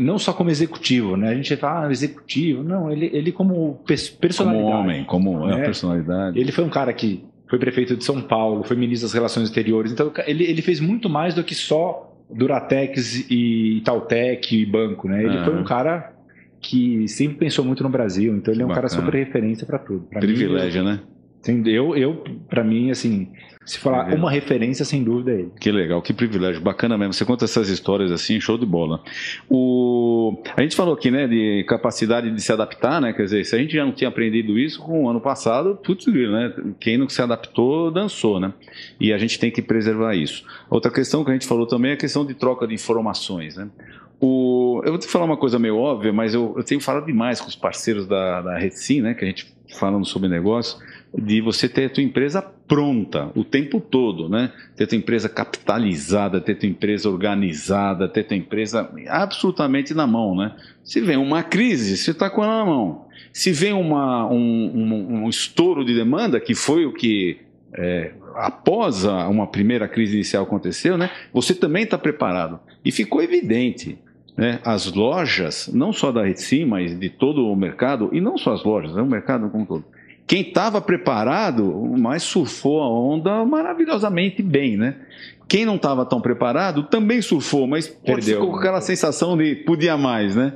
não só como executivo, né? A gente fala, ah, executivo. Não, ele, ele como personalidade. Como homem, como né? personalidade. Ele foi um cara que foi prefeito de São Paulo, foi ministro das Relações Exteriores. Então, ele, ele fez muito mais do que só Duratex e Itautec e banco, né? Ele uhum. foi um cara que sempre pensou muito no Brasil. Então, ele é um Bacana. cara super referência para tudo. Pra Privilégio, mim, né? Eu, eu para mim, assim, se falar uma referência, sem dúvida é ele. Que legal, que privilégio, bacana mesmo. Você conta essas histórias assim, show de bola. O... A gente falou aqui, né, de capacidade de se adaptar, né? Quer dizer, se a gente já não tinha aprendido isso com o ano passado, putz, né? Quem não se adaptou, dançou, né? E a gente tem que preservar isso. Outra questão que a gente falou também é a questão de troca de informações, né? O... Eu vou te falar uma coisa meio óbvia, mas eu, eu tenho falado demais com os parceiros da, da Redsim, né? Que a gente falando sobre negócio de você ter a tua empresa pronta o tempo todo, né? Ter tua empresa capitalizada, ter tua empresa organizada, ter tua empresa absolutamente na mão, né? Se vem uma crise, você está com ela na mão. Se vem uma, um, um, um estouro de demanda, que foi o que é, após a, uma primeira crise inicial aconteceu, né? Você também está preparado. E ficou evidente. Né, as lojas, não só da Retsim, mas de todo o mercado, e não só as lojas, é o mercado como todo, quem estava preparado, mas surfou a onda maravilhosamente bem, né? Quem não estava tão preparado também surfou, mas perdeu ficou com aquela sensação de podia mais, né?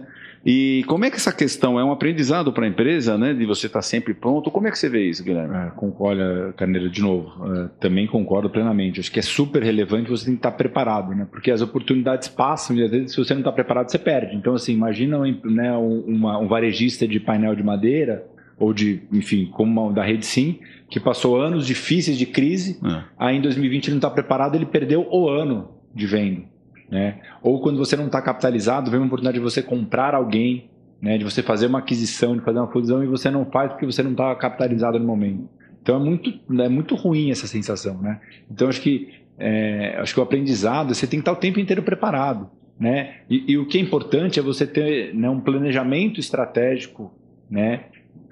E como é que essa questão é um aprendizado para a empresa, né? De você estar tá sempre pronto? Como é que você vê isso, Guilherme? É, olha, Carneiro, de novo, é, também concordo plenamente. Acho que é super relevante você tem que estar preparado, né? Porque as oportunidades passam e às vezes se você não está preparado você perde. Então, assim, imagina né, uma, um varejista de painel de madeira ou de, enfim, como da Rede Sim, que passou anos difíceis de crise, é. aí em 2020 ele não está preparado, ele perdeu o ano de venda. Né? Ou quando você não está capitalizado, vem uma oportunidade de você comprar alguém, né? de você fazer uma aquisição, de fazer uma fusão e você não faz porque você não está capitalizado no momento. Então é muito, é muito ruim essa sensação. Né? Então acho que, é, acho que o aprendizado, você tem que estar o tempo inteiro preparado. Né? E, e o que é importante é você ter né, um planejamento estratégico né,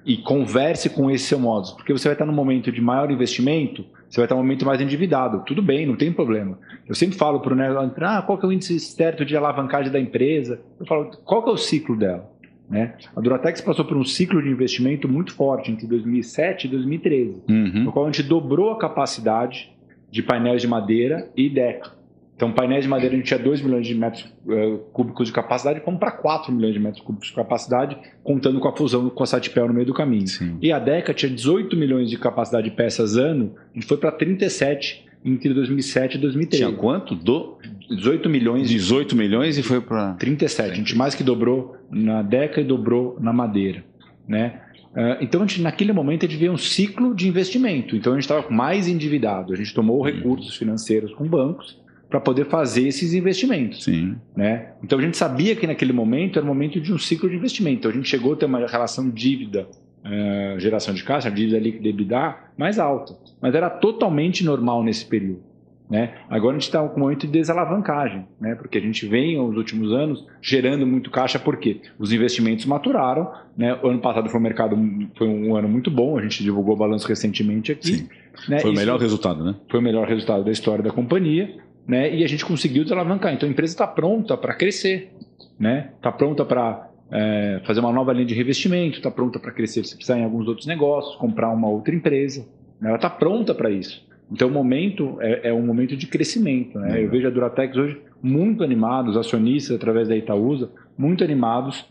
e converse com esse seu modus, porque você vai estar num momento de maior investimento, você vai estar num momento mais endividado. Tudo bem, não tem problema. Eu sempre falo para o negócio, ah, qual que é o índice certo de alavancagem da empresa? Eu falo, qual que é o ciclo dela? Né? A Duratex passou por um ciclo de investimento muito forte entre 2007 e 2013, uhum. no qual a gente dobrou a capacidade de painéis de madeira e Deca. Então, painéis de madeira a gente tinha 2 milhões de metros uh, cúbicos de capacidade, fomos para 4 milhões de metros cúbicos de capacidade, contando com a fusão com a Satipel no meio do caminho. Sim. E a Deca tinha 18 milhões de capacidade de peças ano, a gente foi para 37 entre 2007 e 2013. Tinha quanto? Do... 18 milhões. 18 milhões e foi para 37. A gente mais que dobrou na Deca e dobrou na Madeira, né? Uh, então, a gente, naquele momento, a gente vê um ciclo de investimento. Então, a gente estava mais endividado. A gente tomou uhum. recursos financeiros com bancos para poder fazer esses investimentos. Sim. Né? Então, a gente sabia que naquele momento era o momento de um ciclo de investimento. Então, a gente chegou a ter uma relação dívida uh, geração de caixa, dívida líquida EBITDA mais alta. Mas era totalmente normal nesse período. Né? Agora a gente está com um momento de desalavancagem, né? porque a gente vem, nos últimos anos, gerando muito caixa, porque os investimentos maturaram. Né? O ano passado foi um mercado, foi um ano muito bom, a gente divulgou o balanço recentemente aqui. Né? Foi o melhor resultado, né? Foi o melhor resultado da história da companhia, né? e a gente conseguiu desalavancar. Então a empresa está pronta para crescer, está né? Tá pronta para é, fazer uma nova linha de revestimento, está pronta para crescer se precisar em alguns outros negócios, comprar uma outra empresa. Né? Ela está pronta para isso. Então, o momento é, é um momento de crescimento. Né? Eu vejo a Duratex hoje muito animados, acionistas através da Itaúsa, muito animados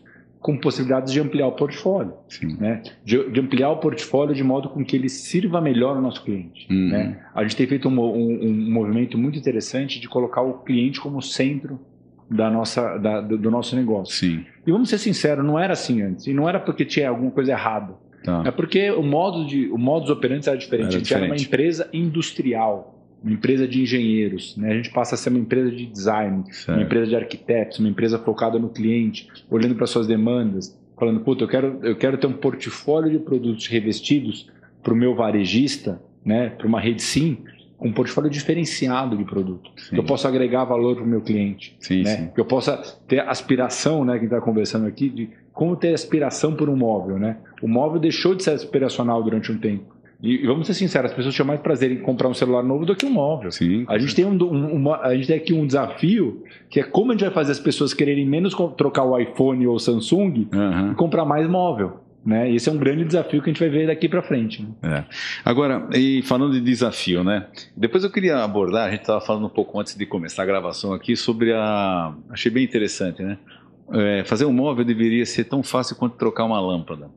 com possibilidades de ampliar o portfólio. Né? De, de, ampliar o portfólio de modo com que ele sirva melhor ao nosso cliente. Uhum. Né? A gente tem feito um, um, um, movimento muito interessante de colocar o cliente como centro da nossa, da, do, do nosso negócio. Sim. E vamos ser sinceros, não era assim antes. E não era porque tinha alguma coisa errada. Tá. É porque o modo de o modus operandi era diferente. Era a gente diferente. era uma empresa industrial, uma empresa de engenheiros. Né? A gente passa a ser uma empresa de design, certo. uma empresa de arquitetos, uma empresa focada no cliente, olhando para suas demandas, falando, puta, eu quero, eu quero ter um portfólio de produtos revestidos para o meu varejista, né? para uma rede sim, com um portfólio diferenciado de produto. Que eu possa agregar valor para o meu cliente. Sim, né? sim. Que eu possa ter aspiração, né? Quem está conversando aqui, de como ter aspiração por um móvel, né? O móvel deixou de ser aspiracional durante um tempo. E, vamos ser sinceros, as pessoas tinham mais prazer em comprar um celular novo do que um móvel. Sim. A gente tem, um, um, uma, a gente tem aqui um desafio que é como a gente vai fazer as pessoas quererem menos trocar o iPhone ou o Samsung uhum. e comprar mais móvel. Né? Esse é um grande desafio que a gente vai ver daqui para frente. Né? É. Agora, e falando de desafio, né? Depois eu queria abordar, a gente estava falando um pouco antes de começar a gravação aqui sobre a. Achei bem interessante, né? é, fazer um móvel deveria ser tão fácil quanto trocar uma lâmpada.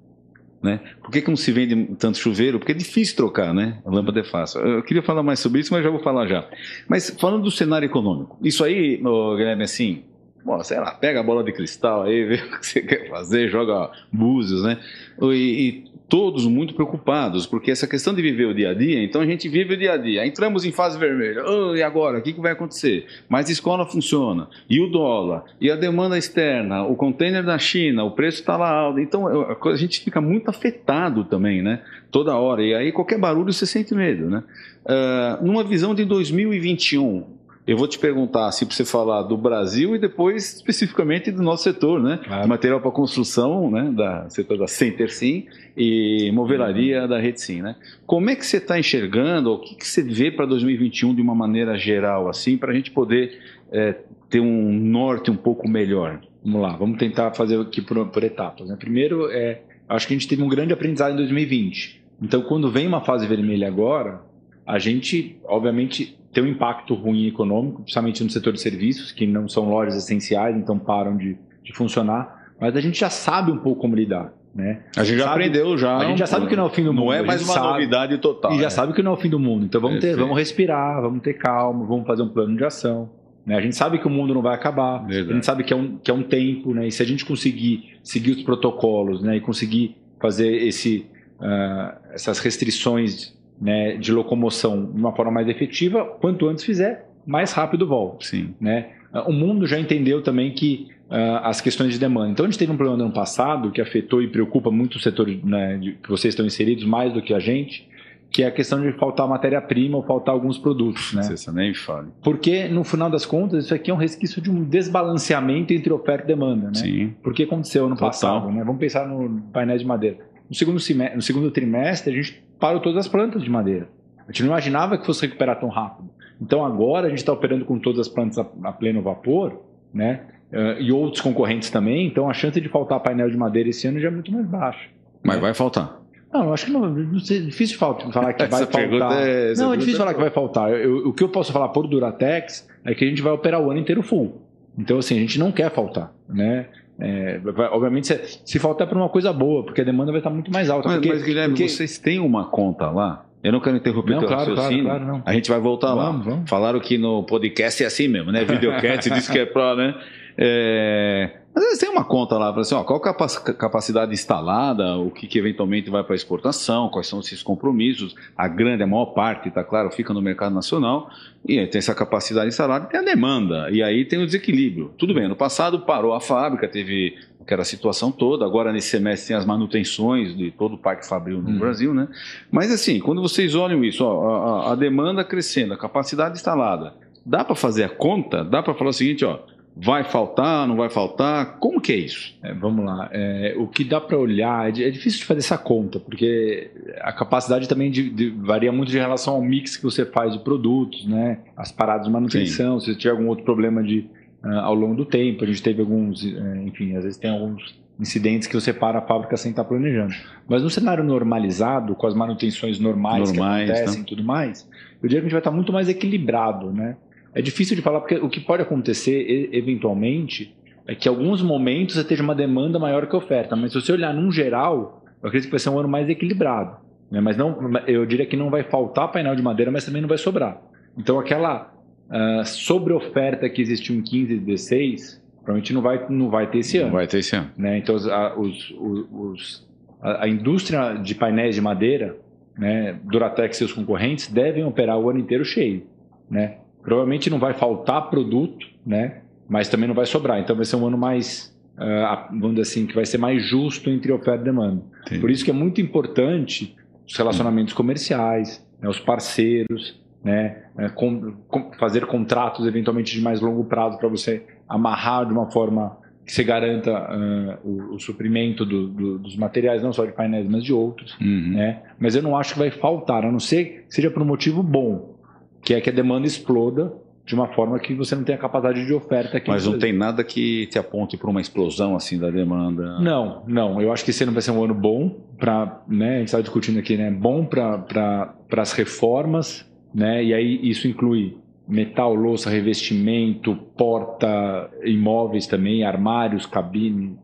Né? Por que, que não se vende tanto chuveiro? Porque é difícil trocar, né? A lâmpada é fácil. Eu queria falar mais sobre isso, mas já vou falar já. Mas falando do cenário econômico, isso aí, Guilherme, assim, bom, sei lá, pega a bola de cristal aí, vê o que você quer fazer, joga búzios, né? E, e todos muito preocupados, porque essa questão de viver o dia a dia, então a gente vive o dia a dia. Entramos em fase vermelha. Oh, e agora? O que, que vai acontecer? Mas a escola funciona. E o dólar? E a demanda externa? O container da China? O preço está lá alto. Então a gente fica muito afetado também, né? Toda hora. E aí qualquer barulho você sente medo, né? Uh, numa visão de 2021, eu vou te perguntar assim para você falar do Brasil e depois especificamente do nosso setor, né? Claro. Material para construção, né? Da setor da Center Sim e movelaria uhum. da Rede Sim, né? Como é que você está enxergando? O que, que você vê para 2021 de uma maneira geral, assim, para a gente poder é, ter um norte um pouco melhor? Vamos lá, vamos tentar fazer aqui por, por etapas. Né? Primeiro, é, acho que a gente teve um grande aprendizado em 2020. Então, quando vem uma fase vermelha agora, a gente, obviamente, tem um impacto ruim econômico, principalmente no setor de serviços, que não são lojas essenciais, então param de, de funcionar. Mas a gente já sabe um pouco como lidar. Né? A gente já sabe, aprendeu já. A gente já sabe que não é o fim do mundo. Não é mais uma sabe, novidade total. E já né? sabe que não é o fim do mundo. Então vamos, ter, vamos respirar, vamos ter calma, vamos fazer um plano de ação. Né? A gente sabe que o mundo não vai acabar. Verdade. A gente sabe que é um, que é um tempo. Né? E se a gente conseguir seguir os protocolos né? e conseguir fazer esse, uh, essas restrições né, de locomoção de uma forma mais efetiva, quanto antes fizer, mais rápido volta. Sim. Né? O mundo já entendeu também que uh, as questões de demanda. Então a gente teve um problema no ano passado que afetou e preocupa muito o setor né, de, que vocês estão inseridos mais do que a gente, que é a questão de faltar matéria-prima ou faltar alguns produtos. Né? Você nem fale. Porque, no final das contas, isso aqui é um resquício de um desbalanceamento entre oferta e demanda. Né? Sim. Porque aconteceu ano Total. passado. Né? Vamos pensar no painel de madeira. No segundo, semestre, no segundo trimestre, a gente parou todas as plantas de madeira. A gente não imaginava que fosse recuperar tão rápido. Então agora a gente está operando com todas as plantas a, a pleno vapor, né? Uh, e outros concorrentes também, então a chance de faltar painel de madeira esse ano já é muito mais baixa. Mas né? vai faltar. Não, eu acho que não, não sei, é difícil falar que vai faltar. É, não, é difícil é falar que vai faltar. Eu, o que eu posso falar por Duratex é que a gente vai operar o ano inteiro full. Então, assim, a gente não quer faltar, né? É, obviamente, se, se faltar para uma coisa boa, porque a demanda vai estar muito mais alta. Mas, porque, mas Guilherme, porque... vocês têm uma conta lá Eu não quero interromper não, teu claro, raciocínio. Claro, claro, a gente vai voltar vamos, lá. Vamos. Falaram que no podcast é assim mesmo, né? Videocast diz que é para, né? É... Às vezes tem uma conta lá, assim, ó, qual a capacidade instalada, o que, que eventualmente vai para exportação, quais são esses compromissos, a grande, a maior parte, tá claro, fica no mercado nacional, e aí tem essa capacidade instalada tem a demanda, e aí tem o desequilíbrio. Tudo bem, no passado parou a fábrica, teve aquela situação toda, agora nesse semestre tem as manutenções de todo o parque fabril no hum. Brasil, né? Mas assim, quando vocês olham isso, ó, a, a demanda crescendo, a capacidade instalada, dá para fazer a conta? Dá para falar o seguinte, ó, Vai faltar, não vai faltar? Como que é isso? É, vamos lá. É, o que dá para olhar é, é, difícil de fazer essa conta, porque a capacidade também de, de, varia muito de relação ao mix que você faz de produtos, né? As paradas de manutenção, Sim. se tiver algum outro problema de uh, ao longo do tempo, a gente teve alguns, uh, enfim, às vezes tem alguns incidentes que você para a fábrica sem estar planejando. Mas no cenário normalizado, com as manutenções normais, normais que acontecem e tudo mais, eu diria que a gente vai estar muito mais equilibrado, né? É difícil de falar, porque o que pode acontecer, eventualmente, é que em alguns momentos você esteja uma demanda maior que a oferta. Mas se você olhar num geral, eu acredito que vai ser um ano mais equilibrado. Né? Mas não, eu diria que não vai faltar painel de madeira, mas também não vai sobrar. Então aquela uh, sobre-oferta que existiu em 15 e 16, provavelmente não vai, não vai ter esse ano. Não vai ter esse ano. Né? Então os, os, os, a, a indústria de painéis de madeira, né, Duratex e seus concorrentes, devem operar o ano inteiro cheio. Né? Provavelmente não vai faltar produto, né? Mas também não vai sobrar. Então vai ser um ano mais, uh, vamos dizer assim, que vai ser mais justo entre oferta e demanda. Sim. Por isso que é muito importante os relacionamentos comerciais, né, os parceiros, né, é, com, com, fazer contratos eventualmente de mais longo prazo para você amarrar de uma forma que você garanta uh, o, o, suprimento do, do, dos materiais, não só de painéis, mas de outros. Uhum. Né? Mas eu não acho que vai faltar, a não ser que seja por um motivo bom que é que a demanda exploda de uma forma que você não tem a capacidade de oferta. Aqui Mas não tem nada que te aponte para uma explosão assim da demanda? Não, não. Eu acho que esse ano vai ser um ano bom para, né, a gente está discutindo aqui, né, bom para pra, as reformas, né, e aí isso inclui metal, louça, revestimento, porta, imóveis também, armários, cabine,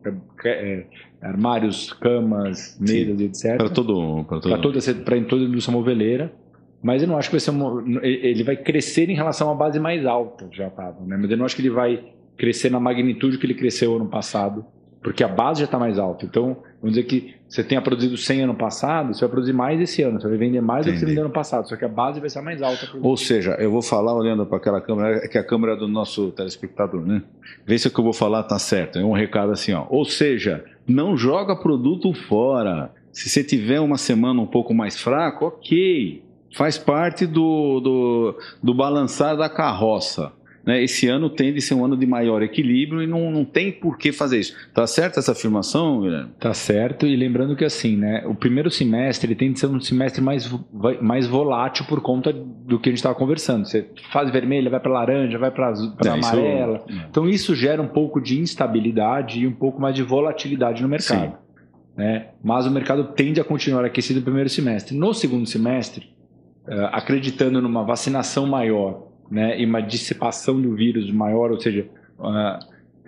é, armários, camas, mesas, Sim, etc. Para todo, para todo... toda, para toda a indústria moveleira mas eu não acho que vai ser uma, ele vai crescer em relação à base mais alta já estava, né? Mas eu não acho que ele vai crescer na magnitude que ele cresceu ano passado, porque a base já está mais alta. Então, vamos dizer que você tenha produzido 100 ano passado, você vai produzir mais esse ano, você vai vender mais do que você vendeu ano passado, só que a base vai ser mais alta. Ou seja, eu vou falar olhando para aquela câmera, é que é a câmera do nosso telespectador, né? Vê se o que eu vou falar tá certo. É um recado assim, ó. Ou seja, não joga produto fora. Se você tiver uma semana um pouco mais fraco, ok faz parte do, do, do balançar da carroça. Né? Esse ano tende a ser um ano de maior equilíbrio e não, não tem por que fazer isso. Tá certo essa afirmação, Guilherme? Tá certo, e lembrando que assim, né, o primeiro semestre ele tem de ser um semestre mais, mais volátil por conta do que a gente estava conversando. Você faz vermelha, vai para laranja, vai para é, amarela. Isso... É. Então isso gera um pouco de instabilidade e um pouco mais de volatilidade no mercado. Né? Mas o mercado tende a continuar aquecido no primeiro semestre. No segundo semestre, acreditando numa vacinação maior né, e uma dissipação do vírus maior, ou seja, uh,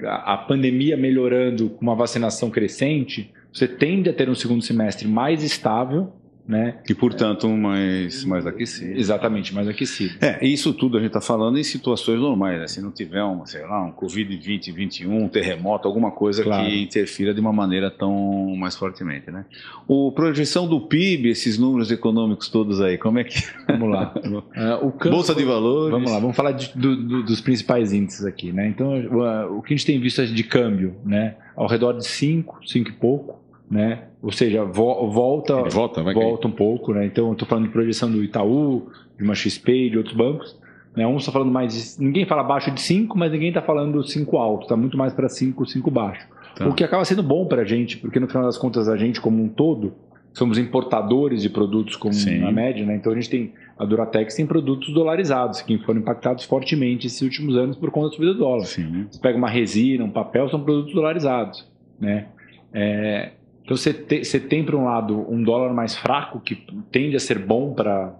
a pandemia melhorando com uma vacinação crescente, você tende a ter um segundo semestre mais estável né? E, portanto, mais, mais aquecido. Exatamente, mais aquecido. É, isso tudo a gente está falando em situações normais, né? Se não tiver um, sei lá, um Covid-20, 21, um terremoto, alguma coisa claro. que interfira de uma maneira tão mais fortemente, né? O projeção do PIB, esses números econômicos todos aí, como é que... Vamos lá. uh, o campo, Bolsa de valores... Vamos lá, vamos falar de, do, do, dos principais índices aqui, né? Então, o, o que a gente tem visto de câmbio, né? Ao redor de 5, 5 e pouco, né? Ou seja, vo volta, volta, volta um pouco, né? Então, eu estou falando de projeção do Itaú, de uma XP de outros bancos. Né? Um está falando mais de, Ninguém fala abaixo de 5, mas ninguém está falando 5 alto, está muito mais para 5, 5 baixo. Tá. O que acaba sendo bom para a gente, porque no final das contas a gente, como um todo, somos importadores de produtos como Sim. na média, né? Então a gente tem a Duratex tem produtos dolarizados que foram impactados fortemente esses últimos anos por conta da subida do dólar. Sim. Você pega uma resina, um papel, são produtos dolarizados, né? É, então você, te, você tem, por um lado, um dólar mais fraco, que tende a ser bom para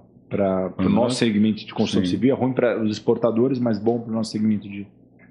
o uhum. nosso segmento de construção Sim. civil, é ruim para os exportadores, mas bom para o nosso segmento de,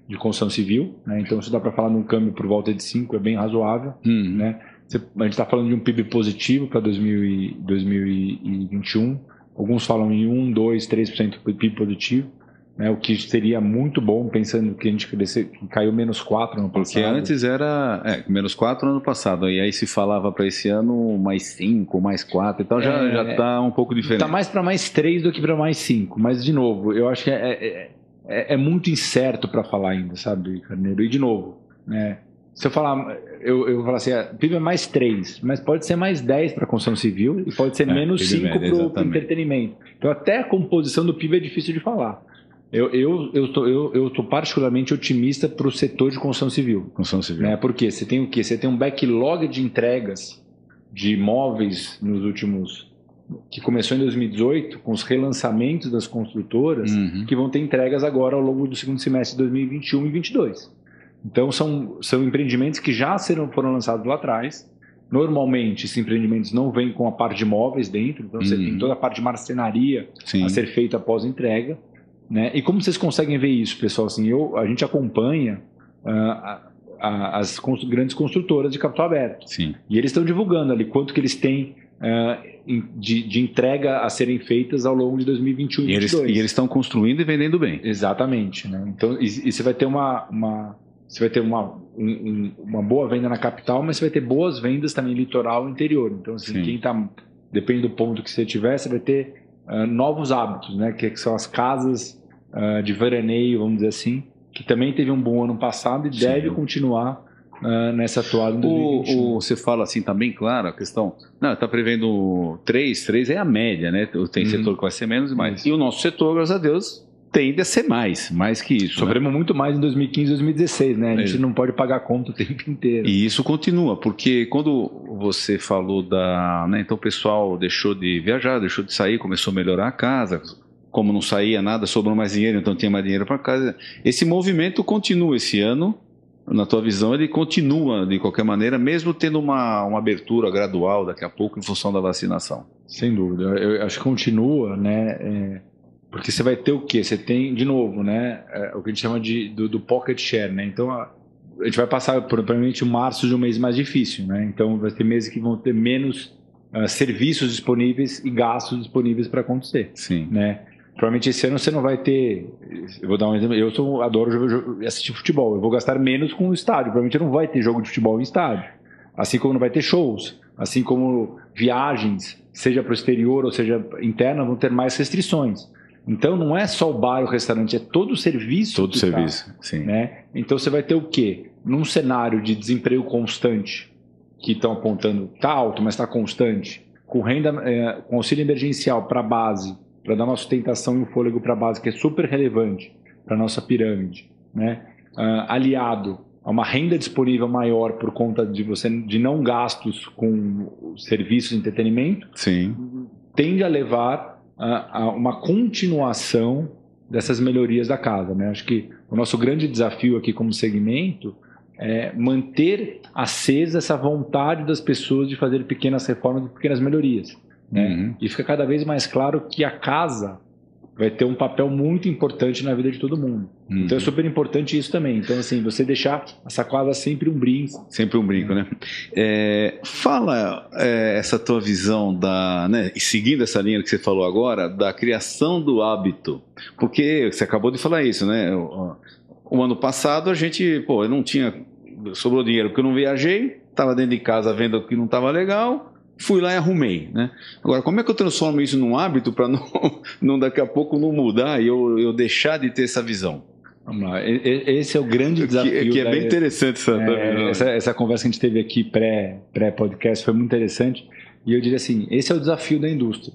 de construção civil. Né? Então, isso dá para falar num câmbio por volta de 5, é bem razoável. Uhum. Né? Você, a gente está falando de um PIB positivo para 2021, alguns falam em 1, 2, 3% do PIB positivo né, o que seria muito bom, pensando que a gente cresceu, caiu menos 4 no passado. Porque antes era é, menos 4 no ano passado, e aí se falava para esse ano mais 5, mais 4 e tal, já é, já está um pouco diferente. Está mais para mais 3 do que para mais 5, mas de novo, eu acho que é, é, é, é muito incerto para falar ainda, sabe, Carneiro? E de novo, né, se eu falar, eu, eu vou falar assim, a PIB é mais 3, mas pode ser mais 10 para a construção civil e pode ser é, menos 5 para o entretenimento. Então até a composição do PIB é difícil de falar. Eu, eu, eu, tô, eu, eu tô particularmente otimista para o setor de construção civil. Construção civil. Né? Porque você tem o quê? Você tem um backlog de entregas de imóveis nos últimos. que começou em 2018, com os relançamentos das construtoras, uhum. que vão ter entregas agora ao longo do segundo semestre de 2021 e 2022. Então, são, são empreendimentos que já serão, foram lançados lá atrás. Normalmente, esses empreendimentos não vêm com a parte de imóveis dentro, então uhum. você tem toda a parte de marcenaria Sim. a ser feita após a entrega. Né? E como vocês conseguem ver isso, pessoal? Assim, eu, a gente acompanha uh, a, a, as constru grandes construtoras de capital aberto. Sim. E eles estão divulgando ali quanto que eles têm uh, de, de, entrega a serem feitas ao longo de 2021 e 2022. E eles estão construindo e vendendo bem. Exatamente. Né? Então, e, e, você vai ter uma, uma você vai ter uma, um, uma boa venda na capital, mas você vai ter boas vendas também litoral e interior. Então, assim, quem está depende do ponto que você tiver, você vai ter uh, novos hábitos, né? Que, que, são as casas uh, de veraneio, vamos dizer assim, que também teve um bom ano passado e Sim. deve continuar uh, nessa em 2021. O, o, você fala assim, bem claro a questão. Não, está prevendo 3, 3 é a média, né? Tem uhum. setor que vai ser menos e mais. E o nosso setor, graças a Deus, tende a ser mais, mais que isso. Sofremos né? muito mais em 2015 e 2016, né? A gente é. não pode pagar conta o tempo inteiro. E isso continua, porque quando você falou da. Né, então o pessoal deixou de viajar, deixou de sair, começou a melhorar a casa. Como não saía nada, sobrou mais dinheiro, então tinha mais dinheiro para casa. Esse movimento continua esse ano. Na tua visão, ele continua de qualquer maneira, mesmo tendo uma, uma abertura gradual daqui a pouco em função da vacinação. Sem dúvida, eu acho que continua, né? É porque você vai ter o quê? Você tem, de novo, né, é, o que a gente chama de, do, do pocket share, né? Então, a, a gente vai passar, provavelmente, o março de um mês mais difícil, né? Então, vai ter meses que vão ter menos uh, serviços disponíveis e gastos disponíveis para acontecer. Sim. Né? Provavelmente esse ano você não vai ter. Eu vou dar um exemplo. Eu sou, adoro assistir futebol. Eu vou gastar menos com o estádio. Provavelmente não vai ter jogo de futebol em estádio. Assim como não vai ter shows. Assim como viagens, seja para o exterior ou seja interna, vão ter mais restrições. Então não é só o bar o restaurante, é todo o serviço. Todo o serviço, tá, sim. Né? Então você vai ter o quê? Num cenário de desemprego constante, que estão apontando, está alto, mas está constante, com renda, é, com auxílio emergencial para a base, para dar uma sustentação e um fôlego para a base, que é super relevante para a nossa pirâmide, né? Uh, aliado a uma renda disponível maior por conta de você de não gastos com serviços de entretenimento, Sim. tende a levar a, a uma continuação dessas melhorias da casa. Né? Acho que o nosso grande desafio aqui como segmento é manter acesa essa vontade das pessoas de fazer pequenas reformas e pequenas melhorias. Né? Uhum. E fica cada vez mais claro que a casa vai ter um papel muito importante na vida de todo mundo. Uhum. Então é super importante isso também. Então, assim, você deixar a sacola sempre um brinco. Sempre um brinco, né? É, fala é, essa tua visão da, né, e seguindo essa linha que você falou agora, da criação do hábito. Porque você acabou de falar isso, né? O, o ano passado a gente, pô, eu não tinha, sobrou dinheiro porque eu não viajei, estava dentro de casa vendo que não estava legal, fui lá e arrumei, né? Agora, como é que eu transformo isso num hábito para não, não daqui a pouco não mudar e eu, eu deixar de ter essa visão? Vamos lá. Esse é o grande desafio. Que, que é bem interessante essa, é, essa, essa, conversa que a gente teve aqui pré-podcast pré foi muito interessante. E eu diria assim: esse é o desafio da indústria.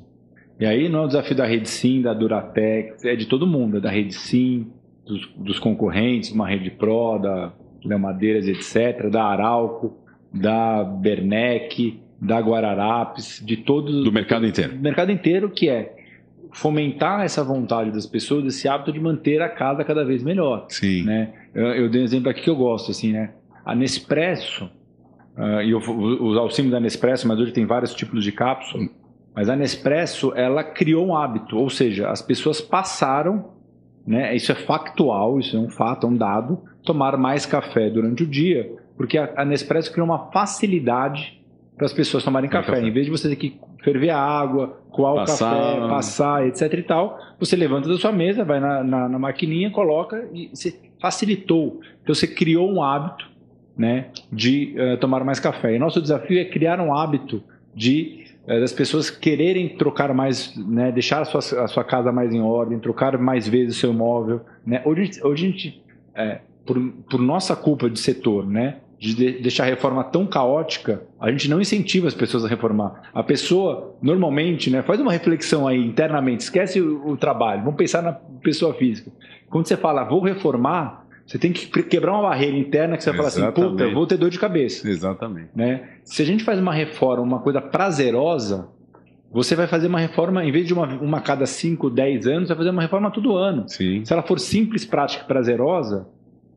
E aí não é o desafio da Rede Sim, da Duratex, é de todo mundo, é da Rede Sim, dos, dos concorrentes, uma Rede Pro, da Léo Madeiras, etc., da Arauco, da Bernec, da Guararapes, de todos. Do mercado inteiro. Do mercado inteiro, que é fomentar essa vontade das pessoas, esse hábito de manter a casa cada vez melhor. Sim. Né? Eu, eu dei um exemplo aqui que eu gosto, assim, né? A Nespresso, uh, e eu vou usar o símbolo da Nespresso, mas hoje tem vários tipos de cápsula, mas a Nespresso, ela criou um hábito, ou seja, as pessoas passaram, né? Isso é factual, isso é um fato, é um dado, tomar mais café durante o dia, porque a, a Nespresso criou uma facilidade para as pessoas tomarem café. café. Em vez de você ter que ferver a água, coar passar, o café, passar, etc e tal, você levanta da sua mesa, vai na, na, na maquininha, coloca e você facilitou. Então você criou um hábito né, de uh, tomar mais café. E nosso desafio é criar um hábito de uh, das pessoas quererem trocar mais, né, deixar a sua, a sua casa mais em ordem, trocar mais vezes o seu imóvel. Né? Hoje, hoje a gente, é, por, por nossa culpa de setor, né, de deixar a reforma tão caótica, a gente não incentiva as pessoas a reformar. A pessoa, normalmente, né, faz uma reflexão aí internamente, esquece o, o trabalho, vamos pensar na pessoa física. Quando você fala, vou reformar, você tem que quebrar uma barreira interna que você fala assim, puta, eu vou ter dor de cabeça. Exatamente. Né? Se a gente faz uma reforma, uma coisa prazerosa, você vai fazer uma reforma, em vez de uma, uma cada 5, 10 anos, vai fazer uma reforma todo ano. Sim. Se ela for simples, prática e prazerosa,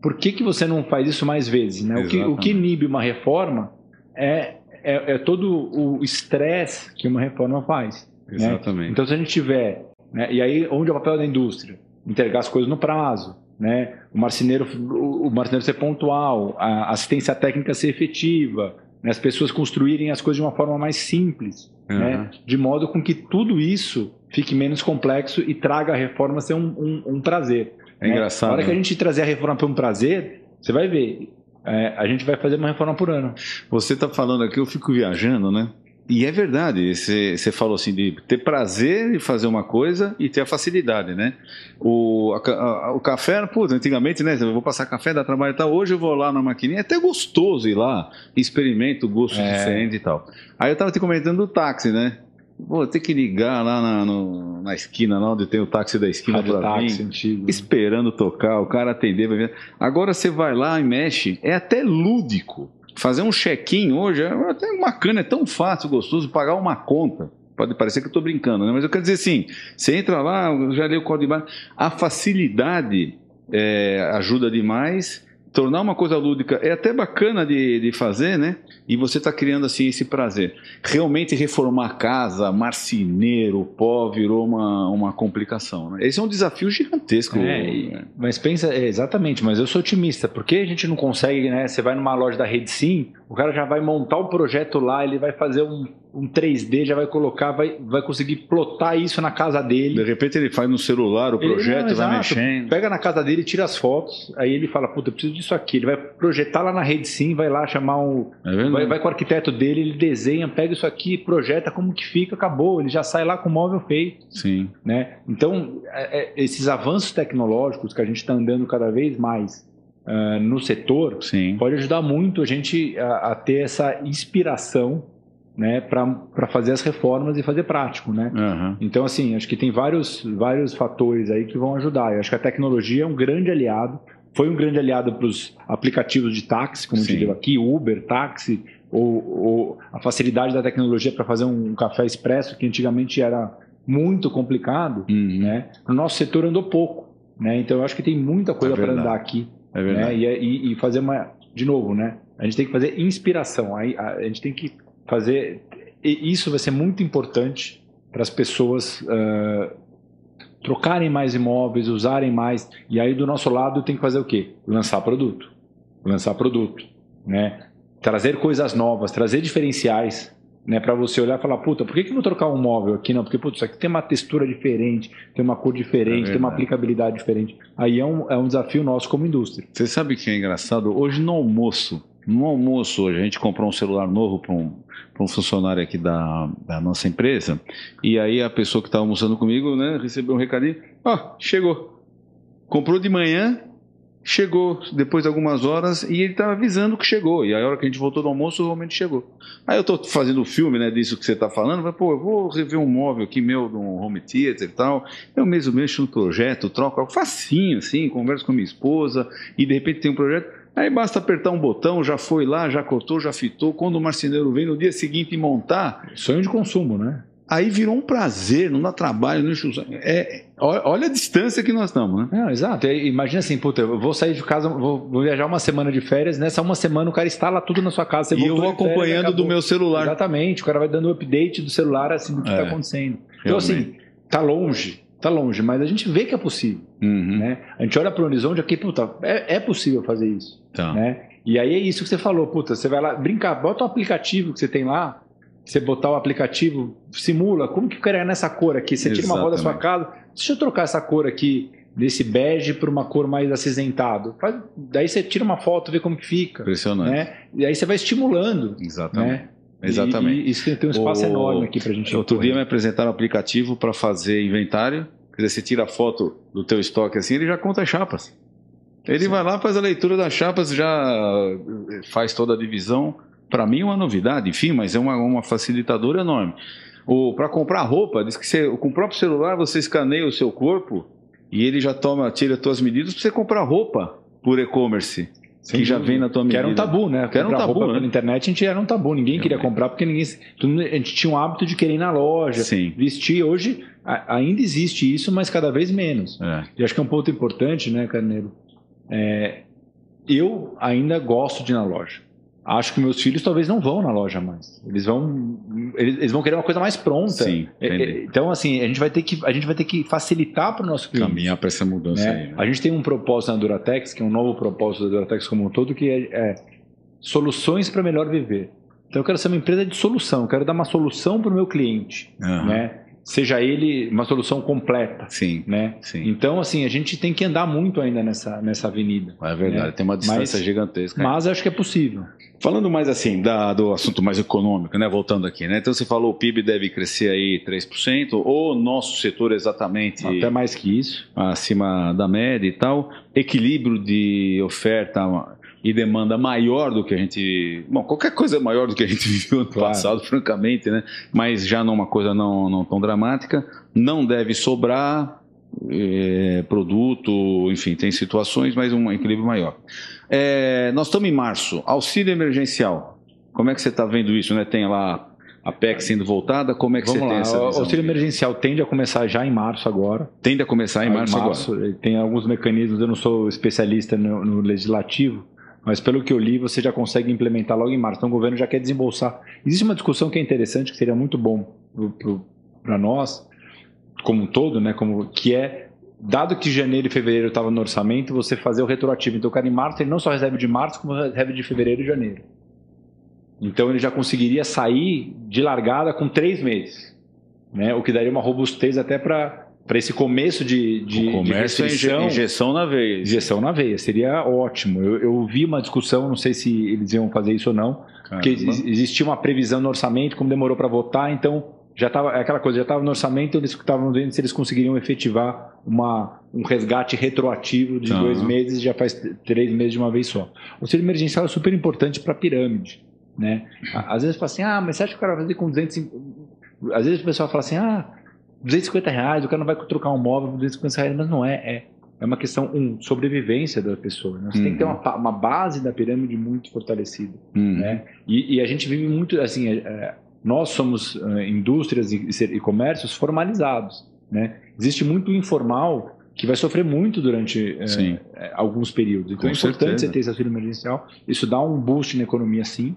por que, que você não faz isso mais vezes? Né? O, que, o que inibe uma reforma é, é, é todo o estresse que uma reforma faz. Né? Exatamente. Né? Então, se a gente tiver. Né? E aí, onde é o papel da indústria? Entregar as coisas no prazo. Né? O marceneiro, o marceneiro ser pontual, a assistência técnica ser efetiva, né? as pessoas construírem as coisas de uma forma mais simples, uhum. né? de modo com que tudo isso fique menos complexo e traga a reforma ser um, um, um prazer. É né? engraçado. Na hora que a gente trazer a reforma para um prazer, você vai ver. É, a gente vai fazer uma reforma por ano. Você está falando aqui, eu fico viajando, né? E é verdade, você falou assim, de ter prazer de fazer uma coisa e ter a facilidade, né? O, a, a, o café, pô, antigamente, né? Eu vou passar café, dá trabalho e tal. Hoje eu vou lá na maquininha, é até gostoso ir lá, experimento gosto é. diferente e tal. Aí eu tava te comentando do táxi, né? Vou ter que ligar lá na, no, na esquina, lá onde tem o táxi da esquina táxi vir, antigo. Né? esperando tocar, o cara atender. Vai ver. Agora você vai lá e mexe, é até lúdico. Fazer um check-in hoje, é até uma cana é tão fácil, gostoso, pagar uma conta. Pode parecer que eu estou brincando, né? mas eu quero dizer assim: você entra lá, já leu o código de barra, a facilidade é, ajuda demais tornar uma coisa lúdica é até bacana de, de fazer, né? E você está criando assim esse prazer. Realmente reformar a casa, marceneiro, pó, virou uma, uma complicação. Né? Esse é um desafio gigantesco. É, mas pensa, é, exatamente, mas eu sou otimista. Por que a gente não consegue, né? Você vai numa loja da Rede Sim, o cara já vai montar o projeto lá, ele vai fazer um um 3D, já vai colocar, vai, vai conseguir plotar isso na casa dele. De repente ele faz no celular o projeto, ele, não, vai mexendo. Pega na casa dele, tira as fotos, aí ele fala, puta, eu preciso disso aqui. Ele vai projetar lá na rede sim, vai lá chamar um. É vai, vai, com o arquiteto dele, ele desenha, pega isso aqui, projeta como que fica, acabou. Ele já sai lá com o móvel feito. Sim. Né? Então, é, é, esses avanços tecnológicos que a gente está andando cada vez mais uh, no setor, sim. pode ajudar muito a gente a, a ter essa inspiração né, para fazer as reformas e fazer prático, né? Uhum. Então, assim, acho que tem vários, vários fatores aí que vão ajudar. Eu acho que a tecnologia é um grande aliado, foi um grande aliado para os aplicativos de táxi, como Sim. a gente deu aqui, Uber, táxi, ou, ou a facilidade da tecnologia para fazer um café expresso, que antigamente era muito complicado, uhum. né? No nosso setor andou pouco, né? Então, eu acho que tem muita coisa é para andar aqui. É verdade. Né? E, e, fazer uma... De novo, né? A gente tem que fazer inspiração. Aí a, a gente tem que fazer. E isso vai ser muito importante para as pessoas uh, trocarem mais imóveis, usarem mais. E aí, do nosso lado, tem que fazer o quê? Lançar produto. Lançar produto. Né? Trazer coisas novas, trazer diferenciais. Né, para você olhar e falar, puta, por que, que eu vou trocar um móvel aqui? Não, porque putz, isso aqui tem uma textura diferente, tem uma cor diferente, é tem uma aplicabilidade diferente. Aí é um, é um desafio nosso como indústria. Você sabe que é engraçado? Hoje no almoço, no almoço hoje, a gente comprou um celular novo para um, um funcionário aqui da, da, nossa empresa, e aí a pessoa que estava almoçando comigo, né, recebeu um recadinho, ó, oh, chegou. Comprou de manhã, chegou depois de algumas horas e ele estava avisando que chegou. E a hora que a gente voltou do almoço, realmente chegou. Aí eu estou fazendo o filme né, disso que você está falando, mas, pô, eu vou rever um móvel aqui meu, de um home theater e tal. Eu mesmo mexo no projeto, troco algo facinho, assim, converso com minha esposa e de repente tem um projeto Aí basta apertar um botão, já foi lá, já cortou, já fitou. Quando o marceneiro vem no dia seguinte montar. Sonho de consumo, né? Aí virou um prazer, não dá trabalho, não é, Olha a distância que nós estamos, né? Não, exato. Imagina assim, puta, eu vou sair de casa, vou, vou, viajar uma semana de férias, nessa uma semana o cara instala tudo na sua casa. e eu vou acompanhando férias, do meu celular. Exatamente, o cara vai dando update do celular assim do que está é, acontecendo. Então, realmente. assim, tá longe, tá longe, mas a gente vê que é possível. Uhum. Né? A gente olha para o horizonte aqui, puta, é, é possível fazer isso. Tá. Né? E aí é isso que você falou, puta, você vai lá, brincar, bota o aplicativo que você tem lá, você botar o aplicativo, simula, como que eu quero nessa cor aqui? Você tira uma foto da sua casa, deixa eu trocar essa cor aqui, desse bege para uma cor mais acinzentado. Daí você tira uma foto, vê como que fica. Impressionante. Né? E aí você vai estimulando. Exatamente. Né? Exatamente. E, e isso tem um espaço o... enorme aqui para a gente. Outro dia me apresentaram um aplicativo para fazer inventário. Quer dizer, você tira a foto do teu estoque assim, ele já conta as chapas. Ele Sim. vai lá, faz a leitura das chapas, já faz toda a divisão. Para mim é uma novidade, enfim, mas é uma, uma facilitadora enorme. Para comprar roupa, diz que você, com o próprio celular você escaneia o seu corpo e ele já toma, tira as tuas medidas para você comprar roupa por e-commerce. Sem que já vem na tua medida. Que era um tabu, né? Que era um tabu, roupa né? pela internet a gente era um tabu. Ninguém queria comprar porque ninguém. A gente tinha um hábito de querer ir na loja, Sim. vestir. Hoje ainda existe isso, mas cada vez menos. É. E acho que é um ponto importante, né, Carneiro? É, eu ainda gosto de ir na loja acho que meus filhos talvez não vão na loja mais. Eles vão, eles, vão querer uma coisa mais pronta. Sim, é, é, então, assim, a gente vai ter que, a gente vai ter que facilitar para o nosso cliente. Caminhar para essa mudança né? aí. Né? A gente tem um propósito na Duratex, que é um novo propósito da Duratex como um todo, que é, é soluções para melhor viver. Então, eu quero ser uma empresa de solução. Eu quero dar uma solução para o meu cliente, uhum. né? Seja ele uma solução completa. Sim. Né? sim. Então, assim, a gente tem que andar muito ainda nessa, nessa avenida. É verdade, né? tem uma distância mas, gigantesca. Mas acho que é possível. Falando mais assim, da, do assunto mais econômico, né? Voltando aqui, né? Então você falou o PIB deve crescer aí 3%, ou nosso setor exatamente. Até mais que isso. Acima da média e tal. Equilíbrio de oferta e demanda maior do que a gente. Bom, qualquer coisa é maior do que a gente viveu ano claro. passado, francamente, né? Mas já numa coisa não, não tão dramática. Não deve sobrar é, produto, enfim, tem situações, mas um equilíbrio maior. É, nós estamos em março, auxílio emergencial. Como é que você está vendo isso? Né? Tem lá a PEC sendo voltada, como é que Vamos você lá. tem essa visão? O auxílio emergencial tende a começar já em março agora. Tende a começar em março, março agora. Tem alguns mecanismos, eu não sou especialista no, no legislativo, mas pelo que eu li, você já consegue implementar logo em março. Então o governo já quer desembolsar. Existe uma discussão que é interessante, que seria muito bom para nós, como um todo, né, como, que é, dado que janeiro e fevereiro estava no orçamento, você fazer o retroativo. Então o cara em março, ele não só recebe de março, como recebe de fevereiro e janeiro. Então ele já conseguiria sair de largada com três meses, né, o que daria uma robustez até para para esse começo de, de, de restrição, é injeção na veia. Injeção na veia, seria ótimo. Eu, eu vi uma discussão, não sei se eles iam fazer isso ou não, Caramba. porque existia uma previsão no orçamento, como demorou para votar, então já estava é aquela coisa, já estava no orçamento, eles estavam vendo se eles conseguiriam efetivar uma, um resgate retroativo de dois meses, já faz três meses de uma vez só. O auxílio emergencial é super importante para a pirâmide. Né? Às vezes fala assim, ah, mas você acha que o cara vai fazer com 250... Às vezes o pessoal fala assim, ah, 250 reais, o cara não vai trocar um móvel por 250 reais, mas não é. É, é uma questão, um, sobrevivência da pessoa. Né? Você uhum. tem que ter uma, uma base da pirâmide muito fortalecida. Uhum. Né? E, e, a gente vive muito, assim, é, é nós somos uh, indústrias e, e, comércios formalizados. Né? Existe muito informal que vai sofrer muito durante uh, alguns períodos. Então Com é importante certeza. você ter esse auxílio emergencial. Isso dá um boost na economia, sim.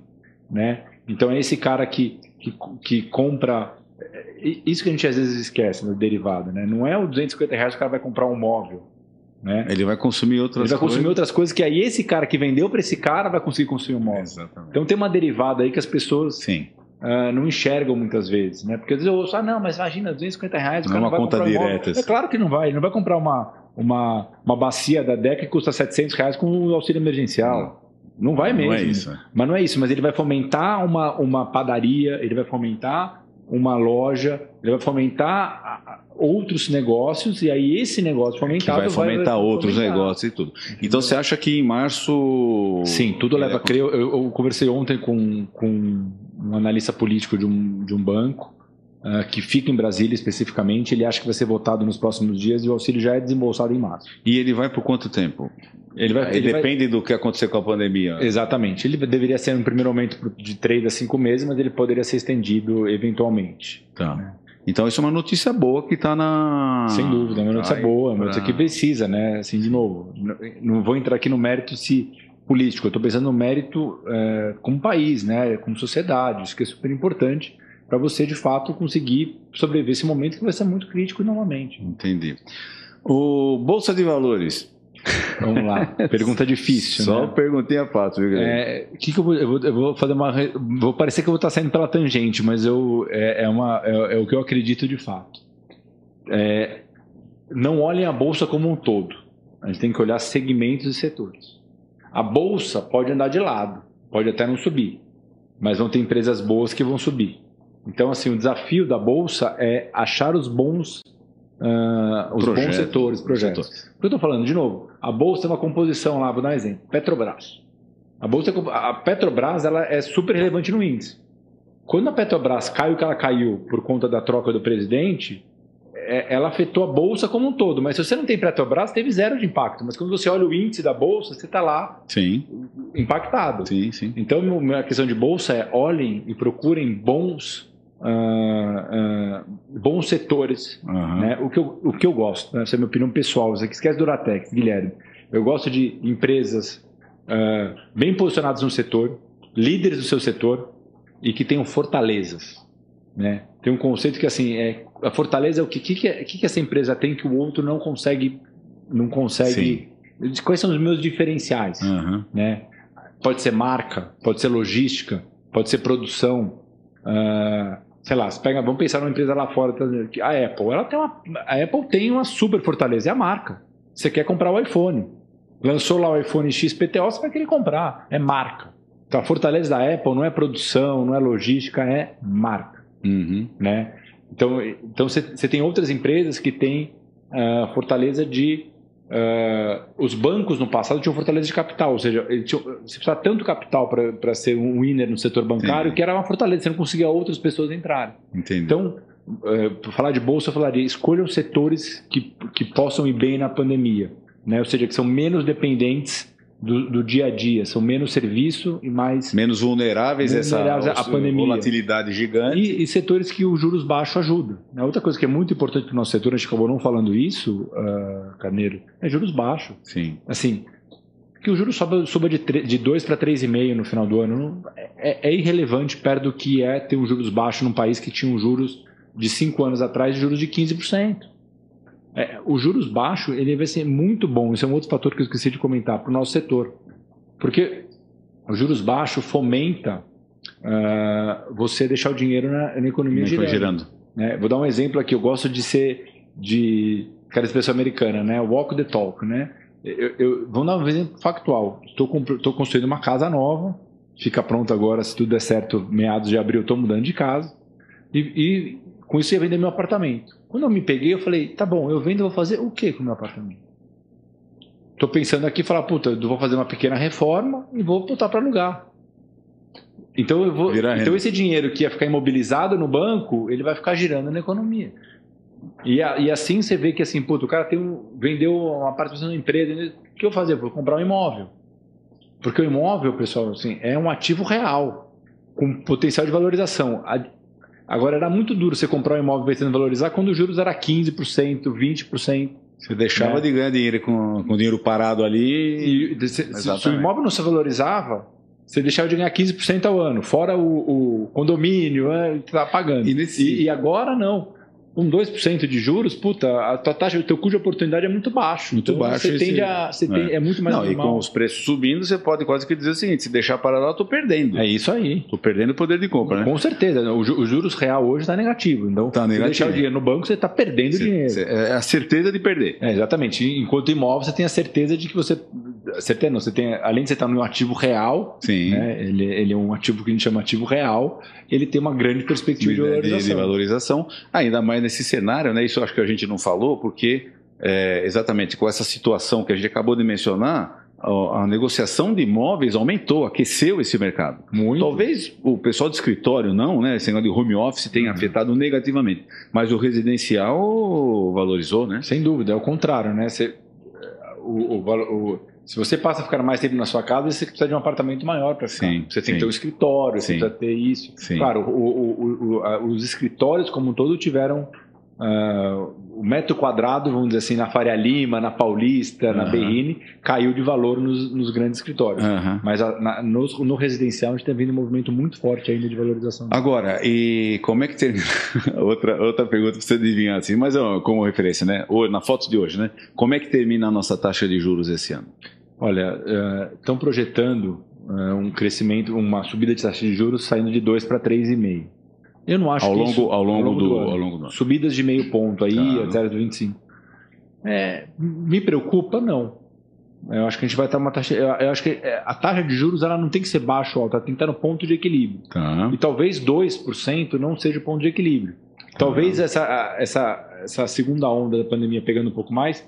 Né? Então é esse cara que, que, que compra isso que a gente às vezes esquece no derivado, né? Não é o 250 reais que o cara vai comprar um móvel. Né? Ele vai consumir outras coisas. Ele vai coisas. consumir outras coisas que aí esse cara que vendeu para esse cara vai conseguir consumir um móvel. Exatamente. Então tem uma derivada aí que as pessoas Sim. Uh, não enxergam muitas vezes, né? Porque às vezes eu ouço, ah, não, mas imagina, 250 reais, o não cara é uma não vai conta comprar um direta. É claro que não vai, ele não vai comprar uma, uma, uma bacia da DEC que custa 700 reais com o auxílio emergencial. Não, não vai mesmo. Não é isso. Mas não é isso, mas ele vai fomentar uma, uma padaria, ele vai fomentar uma loja, ele vai fomentar outros negócios e aí esse negócio fomentado vai fomentar vai, vai outros fomentar. negócios e tudo. Então você acha que em março Sim, tudo leva a crer. Eu, eu, conversei ontem com, com um analista político de um, de um banco uh, que fica em Brasília especificamente. Ele acha que vai ser votado nos próximos dias e o auxílio já é desembolsado em março. E ele vai por quanto tempo? Ele, vai, ele, ele depende vai... do que acontecer com a pandemia. Exatamente. Ele deveria ser, no primeiro momento, de três a cinco meses, mas ele poderia ser estendido eventualmente. Tá. Né? Então, isso é uma notícia boa que está na. Sem dúvida, é uma notícia Ai, boa, uma notícia pra... que precisa, né? Assim, de novo, não vou entrar aqui no mérito se político, eu estou pensando no mérito é, como país, né? Como sociedade, isso que é super importante para você, de fato, conseguir sobreviver esse momento que vai ser muito crítico novamente. Entendi. O Bolsa de Valores Vamos lá. Pergunta difícil. Só né? perguntinha fácil, viu, é, que, que eu, vou, eu, vou, eu, vou, fazer uma. Vou parecer que eu vou estar saindo pela tangente, mas eu, é, é uma, é, é o que eu acredito de fato. É, não olhem a bolsa como um todo. A gente tem que olhar segmentos e setores. A bolsa pode andar de lado, pode até não subir, mas vão ter empresas boas que vão subir. Então, assim, o desafio da bolsa é achar os bons uh, os bons setores, projetos. Setores. Por que eu estou falando? De novo, a bolsa tem uma composição lá, vou dar um exemplo. Petrobras. A, bolsa, a Petrobras ela é super relevante no índice. Quando a Petrobras caiu o que ela caiu por conta da troca do presidente, é, ela afetou a bolsa como um todo. Mas se você não tem Petrobras, teve zero de impacto. Mas quando você olha o índice da bolsa, você está lá sim. impactado. Sim, sim. Então, a questão de bolsa é olhem e procurem bons Uh, uh, bons setores. Uhum. Né? O, que eu, o que eu gosto, né? essa é a minha opinião pessoal, você que esquece do Duratex, Guilherme. Eu gosto de empresas uh, bem posicionadas no setor, líderes do seu setor e que tenham fortalezas. Né? Tem um conceito que assim, é, a fortaleza é o que, que, que, que essa empresa tem que o outro não consegue. Não consegue. Sim. Quais são os meus diferenciais? Uhum. Né? Pode ser marca, pode ser logística, pode ser produção. Uh, sei lá, pega, vamos pensar numa empresa lá fora, a Apple, ela tem uma, a Apple tem uma super fortaleza, é a marca. Você quer comprar o iPhone, lançou lá o iPhone XPTO, você vai querer comprar, é marca. Então a fortaleza da Apple não é produção, não é logística, é marca, uhum. né? Então, então você, tem outras empresas que têm uh, fortaleza de Uh, os bancos no passado tinham fortaleza de capital, ou seja, tinha, você precisava tanto capital para ser um winner no setor bancário Entendi. que era uma fortaleza, você não conseguia outras pessoas entrarem. Entendi. Então, uh, para falar de bolsa, eu falaria: escolham setores que, que possam ir bem na pandemia, né? ou seja, que são menos dependentes do, do, dia a dia, são menos serviço e mais. Menos vulneráveis a essa a pandemia. volatilidade gigante. E, e, setores que os juros baixos ajudam. A outra coisa que é muito importante para o nosso setor, a gente acabou não falando isso, uh, Carneiro, é juros baixos. Sim. Assim, que o juros suba, suba de, de 2 para 3,5 no final do ano é, é, irrelevante perto do que é ter um juros baixo num país que tinha um juros de 5 anos atrás de juros de 15%. É, o juros baixo ele vai ser muito bom. Isso é um outro fator que eu esqueci de comentar para o nosso setor, porque o juros baixo fomenta uh, você deixar o dinheiro na, na economia girando. girando. Né? Vou dar um exemplo aqui. Eu gosto de ser de aquela expressão americana, né? Walk the talk, né? Eu, eu, vamos dar um exemplo factual. Estou construindo uma casa nova, fica pronta agora, se tudo der certo, meados de abril, estou mudando de casa. E, e com isso ia vender meu apartamento. Quando eu me peguei, eu falei, tá bom, eu vendo, vou fazer o que com meu apartamento? Tô pensando aqui, falar, puta, eu vou fazer uma pequena reforma e vou botar para alugar. Então eu vou, então esse dinheiro que ia ficar imobilizado no banco, ele vai ficar girando na economia. E, a, e assim você vê que assim, puta, o cara tem um, vendeu uma participação da empresa, o que eu fazer? Vou comprar um imóvel. Porque o imóvel, pessoal, assim, é um ativo real, com potencial de valorização. Agora era muito duro você comprar um imóvel pensando em valorizar quando os juros era 15%, 20%. Você deixava né? de ganhar dinheiro com, com dinheiro parado ali. E, se, se, o imóvel não se valorizava, você deixava de ganhar 15% ao ano, fora o, o condomínio, é, que estava pagando. E, nesse... e, e agora não com 2% de juros, puta, a tua taxa, o teu custo de oportunidade é muito baixo. Muito então, baixo. Você tende a. Você é. Tem, é muito mais Não, normal. e com os preços subindo, você pode quase que dizer o seguinte: se deixar parado, eu estou perdendo. É isso aí. Estou perdendo o poder de compra, né? Com certeza. O, o juros real hoje está negativo. Então, tá negativo. se deixar o dinheiro no banco, você está perdendo cê, dinheiro. Cê, é a certeza de perder. É, exatamente. Enquanto imóvel, você tem a certeza de que você. Certeza não, você tem, além de você estar no ativo real, Sim. Né, ele, ele é um ativo que a gente chama ativo real, ele tem uma grande perspectiva de, de valorização. De valorização, ainda mais nesse cenário, né? Isso acho que a gente não falou, porque é, exatamente com essa situação que a gente acabou de mencionar, a, a, negociação de imóveis aumentou, aqueceu esse mercado. Muito. Talvez o pessoal do escritório não, né? Esse negócio de home office tenha uhum. afetado negativamente, mas o residencial valorizou, né? Sem dúvida, é o contrário, né? Você, o, o, o, se você passa a ficar mais tempo na sua casa, você precisa de um apartamento maior para ficar. Sim, você tem sim. que ter um escritório, sim. você precisa ter isso. Sim. Claro, o, o, o, os escritórios como um todo tiveram uh, o metro quadrado, vamos dizer assim, na Faria Lima, na Paulista, na Berrine, caiu de valor nos, nos grandes escritórios. Uhum. Mas a, na, no, no, residencial a gente tem vindo um movimento muito forte ainda de valorização. Agora, e como é que termina? outra, outra pergunta para você adivinhar assim, mas como referência, né? Na foto de hoje, né? Como é que termina a nossa taxa de juros esse ano? Olha, estão uh, projetando uh, um crescimento, uma subida de taxa de juros saindo de 2 para 3,5. Eu não acho ao que longo, isso, ao longo, ao longo do, do ao longo do Subidas de meio ponto aí, tá. 0,25. É, me preocupa, não. Eu acho que a gente vai estar uma taxa. Eu acho que é, a taxa de juros ela não tem que ser baixo ou alta, ela tem que estar no ponto de equilíbrio. Tá. E talvez 2% não seja o ponto de equilíbrio. Talvez tá. essa, essa, essa segunda onda da pandemia pegando um pouco mais,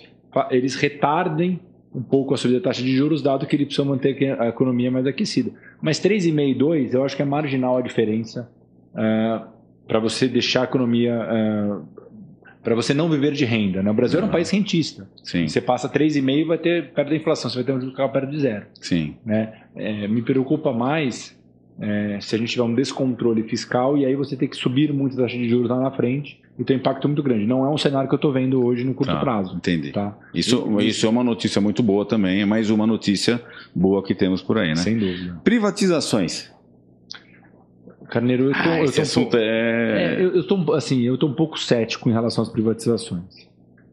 eles retardem um pouco a subida da taxa de juros, dado que eles precisam manter a economia mais aquecida. Mas 3,5 e 2, eu acho que é marginal a diferença uh, é, para você deixar a economia. Uh, é, para você não viver de renda. Né? O Brasil uhum. é um país rentista. Sim. Você passa 3,5 vai ter perto da inflação, você vai ter um juro perto de zero. Sim. Né? É, me preocupa mais é, se a gente tiver um descontrole fiscal e aí você tem que subir muito a taxa de juros lá na frente e tem impacto muito grande. Não é um cenário que eu estou vendo hoje no curto tá, prazo. Entendi. Tá? Isso, isso é uma notícia muito boa também, é mais uma notícia boa que temos por aí, né? Sem dúvida. Privatizações. Carneiro, eu tô, ah, esse eu tô assunto um pouco, é... é... eu, eu tô, assim, eu estou um pouco cético em relação às privatizações.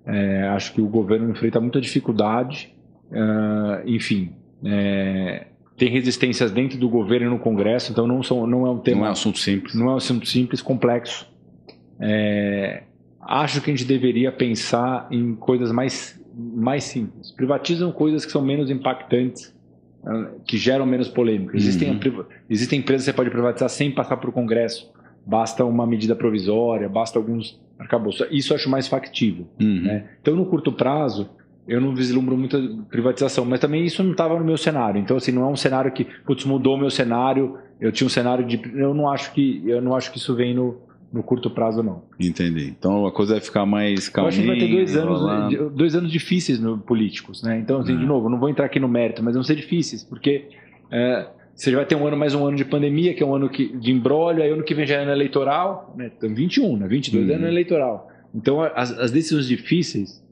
É, acho que o governo enfrenta muita dificuldade, uh, enfim, é, tem resistências dentro do governo e no Congresso, então não, são, não é um tema... Não é um assunto simples. Não é um assunto simples, complexo. É, acho que a gente deveria pensar em coisas mais, mais simples. Privatizam coisas que são menos impactantes que geram menos polêmica. Existem, uhum. existem empresas que você pode privatizar sem passar por Congresso. Basta uma medida provisória, basta alguns arcabouços. Isso eu acho mais factível. Uhum. Né? Então, no curto prazo, eu não vislumbro muita privatização, mas também isso não estava no meu cenário. Então, assim, não é um cenário que, putz, mudou o meu cenário. Eu tinha um cenário de. Eu não acho que, eu não acho que isso vem no, no curto prazo, não. Entendi. Então a coisa vai ficar mais calma. Eu acho que vai ter dois anos, dois anos difíceis no, políticos, né? Então, assim, de é. novo, não vou entrar aqui no mérito, mas vão ser difíceis, porque é, você vai ter um ano mais um ano de pandemia, que é um ano que, de embrólio, aí ano que vem já é ano eleitoral, né? Então, 21, né? 22 é ano eleitoral. Então, as, as decisões difíceis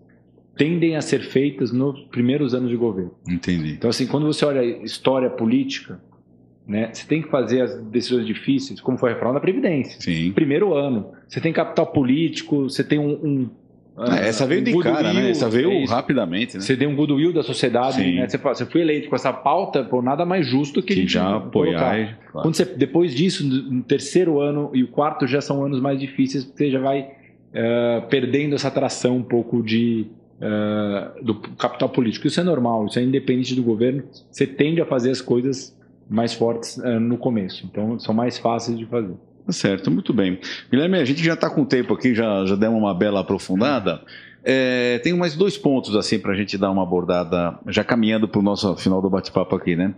tendem a ser feitas nos primeiros anos de governo. Entendi. Então, assim, quando você olha história política, né? Você tem que fazer as decisões difíceis, como foi a reforma da Previdência. Sim. Primeiro ano. Você tem capital político, você tem um. um ah, essa veio um de cara, né? Essa veio é rapidamente. Né? Você tem um goodwill da sociedade, Sim. né? Você, você foi eleito com essa pauta, por nada mais justo que, que já apoiar. Claro. Quando você, depois disso, no terceiro ano e o quarto já são anos mais difíceis, porque você já vai uh, perdendo essa atração um pouco de, uh, do capital político. Isso é normal, isso é independente do governo. Você tende a fazer as coisas mais fortes uh, no começo. Então, são mais fáceis de fazer. Tá certo, muito bem. Guilherme, a gente já está com tempo aqui, já, já demos uma bela aprofundada. É, tenho mais dois pontos assim para a gente dar uma abordada, já caminhando para o nosso final do bate-papo aqui, né?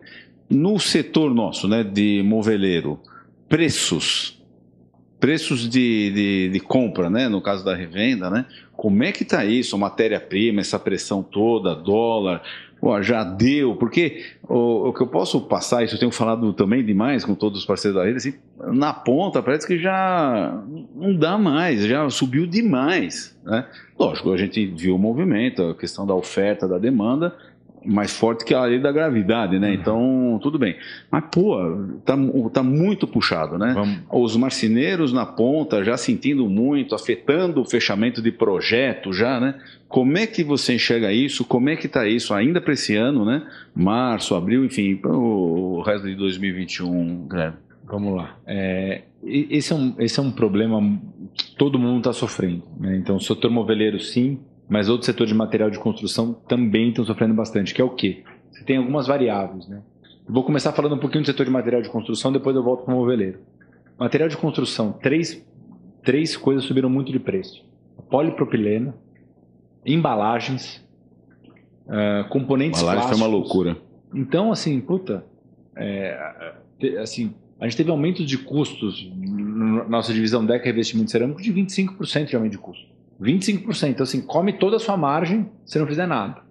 No setor nosso, né, de moveleiro, preços, preços de, de, de compra, né, no caso da revenda, né? Como é que está isso, matéria-prima, essa pressão toda, dólar, Já deu, porque o, o, que eu posso passar, isso eu tenho falado também demais com todos os parceiros da rede, assim, na ponta parece que já não dá mais, já subiu demais. Né? Lógico, a gente viu o movimento, a questão da oferta, da demanda, mais forte que a lei da gravidade, né? Uhum. Então, tudo bem. Mas, pô, tá, tá muito puxado, né? Vamos. Os marceneiros na ponta já sentindo muito, afetando o fechamento de projeto já, né? Como é que você enxerga isso? Como é que está isso ainda para esse ano, né? Março, abril, enfim, para o resto de 2021, Guilherme? Vamos lá. É, esse, é um, esse é um problema que todo mundo está sofrendo. Né? Então, o setor moveleiro, sim, mas outro setor de material de construção também estão sofrendo bastante, que é o quê? Você tem algumas variáveis, né? vou começar falando um pouquinho do setor de material de construção, depois eu volto para o moveleiro. Material de construção, três, três coisas subiram muito de preço. Polipropileno, embalagens, uh, componentes Embalagem plásticos. foi uma loucura. Então, assim, puta, é, assim, a gente teve aumentos de custos na nossa divisão DECA Revestimento Cerâmico de 25% de aumento de custo. 25%. Então, assim, come toda a sua margem se não fizer nada.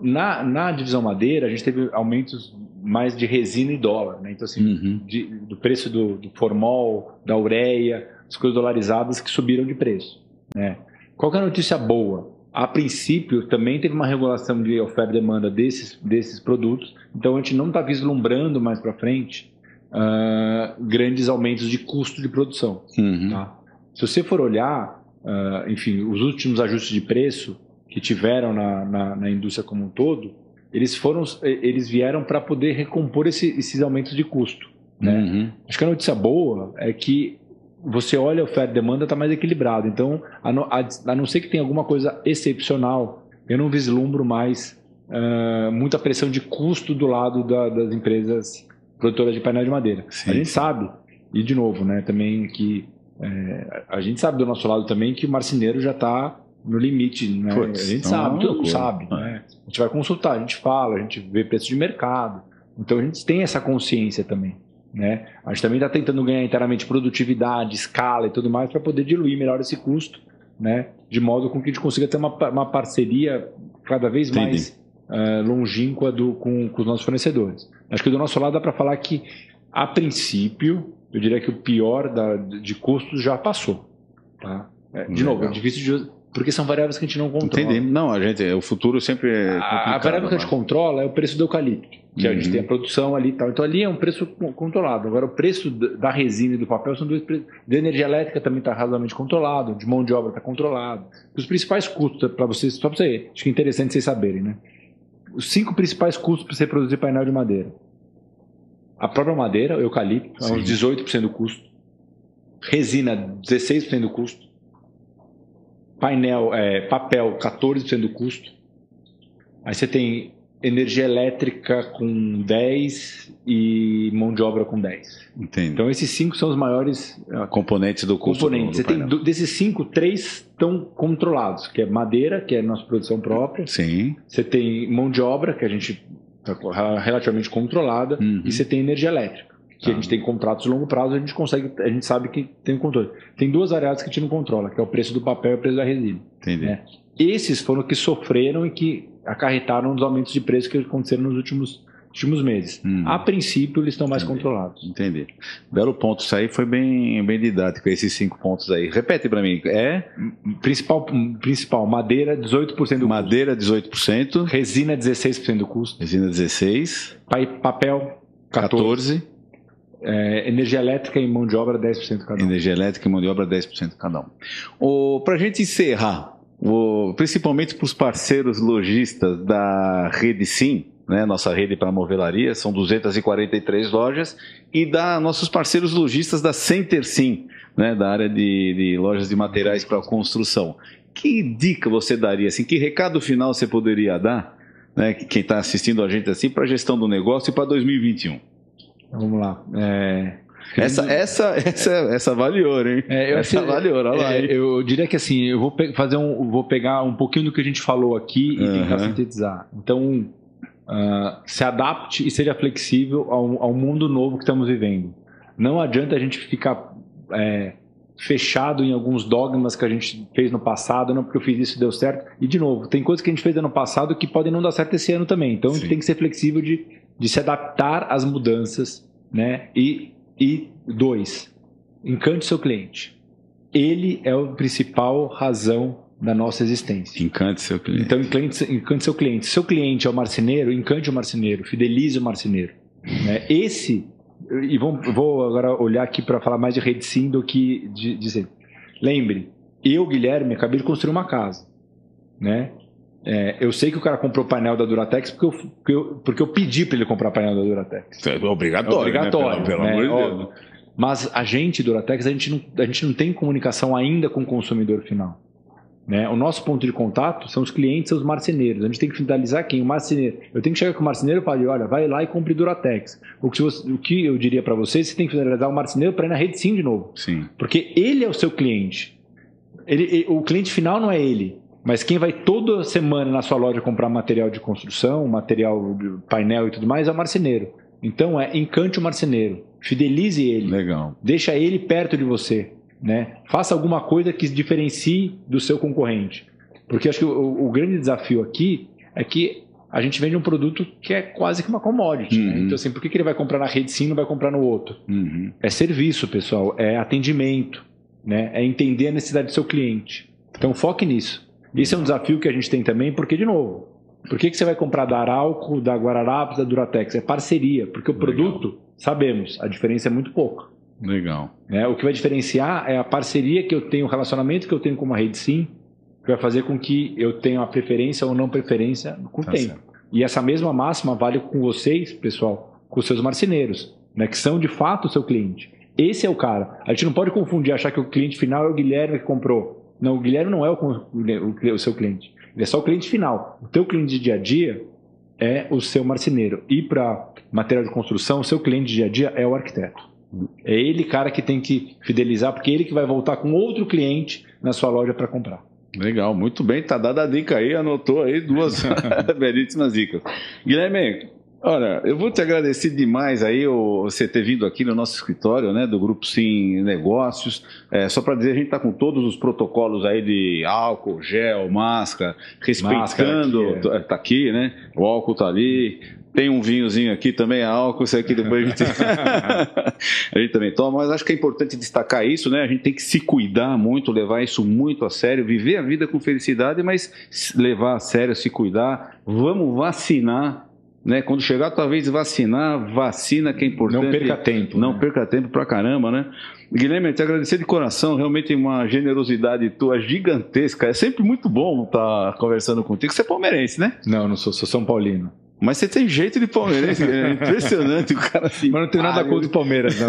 Na, na divisão madeira, a gente teve aumentos mais de resina e dólar. Né? Então, assim, uhum. de, do preço do, do formol, da ureia, as coisas dolarizadas que subiram de preço. Né? Qual é a notícia boa? A princípio, também teve uma regulação de oferta e demanda desses, desses produtos, então a gente não está vislumbrando mais para frente uh, grandes aumentos de custo de produção. Uhum. Tá? Se você for olhar, uh, enfim, os últimos ajustes de preço que tiveram na, na, na indústria como um todo, eles foram, eles vieram para poder recompor esse, esses aumentos de custo. Né? Uhum. Acho que a notícia boa é que você olha a oferta e demanda está mais equilibrado. Então, a, no, a, a, não ser que tenha alguma coisa excepcional, eu não vislumbro mais uh, muita pressão de custo do lado da, das empresas produtoras de painel de madeira. Sim. A gente sabe, e de novo, né, também que é, a gente sabe do nosso lado também que o marceneiro já está no limite, né? Puts, a gente sabe, todo mundo sabe. Né? A gente vai consultar, a gente fala, a gente vê preço de mercado. Então a gente tem essa consciência também. Né? A gente também está tentando ganhar inteiramente produtividade, escala e tudo mais para poder diluir melhor esse custo, né? de modo com que a gente consiga ter uma, uma parceria cada vez Entendi. mais uh, longínqua do, com, com os nossos fornecedores. Acho que do nosso lado dá para falar que, a princípio, eu diria que o pior da, de custos já passou. Tá? É, de Legal. novo, é difícil de, porque são variáveis que a gente não controla. Entendi. Não, a gente, o futuro sempre é A, variável que a gente controla é o preço do eucalipto, que uhum. a gente uhum. tem a produção ali e tal. Então ali é um preço controlado. Agora o preço da resina e do papel são dois preços. De energia elétrica também está razoavelmente controlado, de mão de obra está controlado. Os principais custos, para vocês, só para você, acho que é interessante vocês saberem, né? Os cinco principais custos para você produzir painel de madeira. A própria madeira, o eucalipto, é uns 18% do custo. Resina, 16% do custo painel, é, papel, 14% do custo. Aí você tem energia elétrica com 10 e mão de obra com 10. Entendo. Então esses cinco são os maiores componentes do custo. Componentes. Do, do você tem desses cinco, três estão controlados, que é madeira, que é a nossa produção própria. Sim. Você tem mão de obra, que a gente relativamente controlada, uhum. e você tem energia elétrica que a gente tem contratos de longo prazo, a gente consegue, a gente sabe que tem um controle. Tem duas variáveis que a gente não controla, que é o preço do papel e o preço da resina. Entendi. Né? Esses foram que sofreram e que acarretaram os aumentos de preço que aconteceram nos últimos últimos meses. Hum. A princípio, eles estão mais Entendi. controlados. Entendi. Belo ponto. Isso aí foi bem, bem didático, esses cinco pontos aí. Repete para mim. É? Principal, principal madeira, 18% do Madeira, 18%. Resina, 16% do custo. Resina, 16%. papel, 14%. 14%. É, energia elétrica e mão de obra, 10% cada um. Energia elétrica e mão de obra, 10% cada um. Para a gente encerrar, o, principalmente para os parceiros lojistas da Rede Sim, né, nossa rede para movelaria, são 243 lojas, e da nossos parceiros lojistas da Center Sim, né, da área de, de lojas de materiais para construção. Que dica você daria, assim, que recado final você poderia dar, né, quem está assistindo a gente assim, para a gestão do negócio e para 2021? Vamos lá. É... Essa, essa, essa, essa valeu, hein? É, eu essa valeu, olha lá. É, eu diria que assim, eu vou fazer um, vou pegar um pouquinho do que a gente falou aqui e uhum. tentar sintetizar. Então, uh, se adapte e seja flexível ao, ao, mundo novo que estamos vivendo. Não adianta a gente ficar é, fechado em alguns dogmas que a gente fez no passado, não porque eu fiz isso deu certo. E de novo, tem coisas que a gente fez ano passado que podem não dar certo esse ano também. Então, Sim. a gente tem que ser flexível de de se adaptar às mudanças, né? E, e dois, encante seu cliente. Ele é a principal razão da nossa existência. Encante seu cliente. Então, encante, encante seu cliente. Seu cliente é o marceneiro, encante o marceneiro, fidelize o marceneiro. Né? Esse, e vou, vou agora olhar aqui para falar mais de rede sim do que de dizer. Lembre, eu, Guilherme, acabei de construir uma casa. Né? É, eu sei que o cara comprou painel da Duratex porque eu, porque eu, porque eu pedi para ele comprar painel da Duratex. É obrigatório. É obrigatório. Né? Pelo, pelo né? amor de Deus. Mas a gente, Duratex, a gente, não, a gente não tem comunicação ainda com o consumidor final. Né? O nosso ponto de contato são os clientes, são os marceneiros. A gente tem que finalizar quem? O marceneiro. Eu tenho que chegar com o marceneiro e falar: olha, vai lá e compre Duratex. O que, você, o que eu diria para vocês, você tem que finalizar o marceneiro para ir na rede sim de novo. Sim. Porque ele é o seu cliente. Ele, ele, o cliente final não é ele. Mas quem vai toda semana na sua loja comprar material de construção, material de painel e tudo mais é o marceneiro. Então é encante o marceneiro, fidelize ele, Legal. deixa ele perto de você, né? Faça alguma coisa que se diferencie do seu concorrente, porque acho que o, o grande desafio aqui é que a gente vende um produto que é quase que uma commodity. Né? Uhum. Né? Então, assim, por que, que ele vai comprar na rede sim e não vai comprar no outro? Uhum. É serviço, pessoal, é atendimento, né? é entender a necessidade do seu cliente. Então foque nisso. Esse é um desafio que a gente tem também, porque, de novo, por que, que você vai comprar da Arauco, da Guararapes, da Duratex? É parceria, porque o produto, sabemos, a diferença é muito pouca. Legal. É, o que vai diferenciar é a parceria que eu tenho, o relacionamento que eu tenho com uma rede sim, que vai fazer com que eu tenha a preferência ou não preferência com o tá tempo. Certo. E essa mesma máxima vale com vocês, pessoal, com os seus marceneiros, né, que são de fato o seu cliente. Esse é o cara. A gente não pode confundir, achar que o cliente final é o Guilherme que comprou. Não, o Guilherme não é o, o, o seu cliente. Ele é só o cliente final. O teu cliente de dia a dia é o seu marceneiro. E para material de construção, o seu cliente de dia a dia é o arquiteto. É ele, cara, que tem que fidelizar, porque é ele que vai voltar com outro cliente na sua loja para comprar. Legal, muito bem, tá dada a dica aí, anotou aí duas belíssimas dicas. Guilherme, Olha, eu vou te agradecer demais aí você ter vindo aqui no nosso escritório, né, do Grupo Sim Negócios. É, só para dizer, a gente está com todos os protocolos aí de álcool, gel, máscara, respeitando. Máscara aqui, é. Tá aqui, né? O álcool está ali. Tem um vinhozinho aqui também, álcool, isso aqui depois a gente, a gente também toma, mas acho que é importante destacar isso, né? A gente tem que se cuidar muito, levar isso muito a sério, viver a vida com felicidade, mas levar a sério, se cuidar. Vamos vacinar né? Quando chegar, talvez vacinar, vacina que é importante. Não perca tempo. Não né? perca tempo pra caramba, né? Guilherme, te agradecer de coração, realmente uma generosidade tua gigantesca. É sempre muito bom estar conversando contigo. Você é palmeirense, né? Não, não sou, sou São Paulino. Mas você tem jeito de palmeirense, é impressionante o cara assim. Mas não tem nada contra o Palmeiras, não.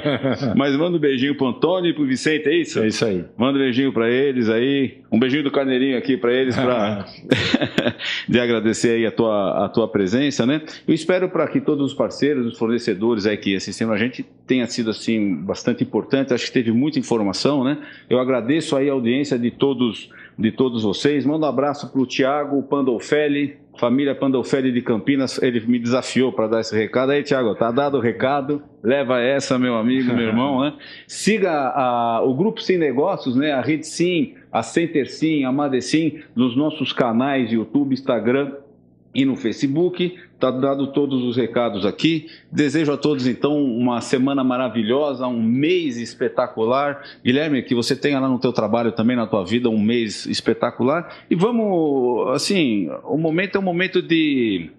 Mas manda um beijinho pro Antônio e pro Vicente, é isso? É isso aí. Manda um beijinho para eles aí. Um beijinho do Carneirinho aqui para eles, para de agradecer aí a tua, a tua presença, né? Eu espero para que todos os parceiros, os fornecedores aí que assistem a gente tenha sido assim bastante importante. Acho que teve muita informação, né? Eu agradeço aí a audiência de todos de todos vocês. Manda um abraço pro Tiago Pandolfelli, família Pandolfelli de Campinas, ele me desafiou para dar esse recado. Aí, Tiago, tá dado o recado, leva essa, meu amigo, meu irmão, né? Siga a, o Grupo Sim Negócios, né? A Rede Sim, a Center Sim, a Madecim, nos nossos canais YouTube, Instagram e no Facebook. Está dado todos os recados aqui. Desejo a todos, então, uma semana maravilhosa, um mês espetacular. Guilherme, que você tenha lá no teu trabalho também, na tua vida, um mês espetacular. E vamos, assim, o momento é um momento de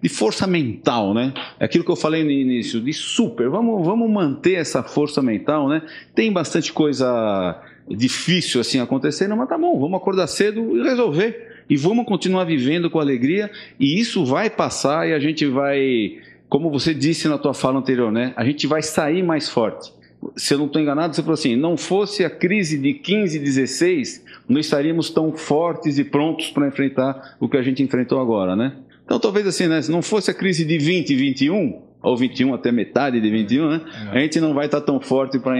de força mental, né? É aquilo que eu falei no início, de super. Vamos, vamos manter essa força mental, né? Tem bastante coisa difícil assim acontecendo, mas tá bom, vamos acordar cedo e resolver e vamos continuar vivendo com alegria e isso vai passar e a gente vai, como você disse na tua fala anterior, né? A gente vai sair mais forte. Se eu não estou enganado, você falou assim: não fosse a crise de 15, 16, não estaríamos tão fortes e prontos para enfrentar o que a gente enfrentou agora, né? Então, talvez assim, né? Se não fosse a crise de 20, 21, ou 21 até metade de 21, né? É. A gente não vai estar tão forte para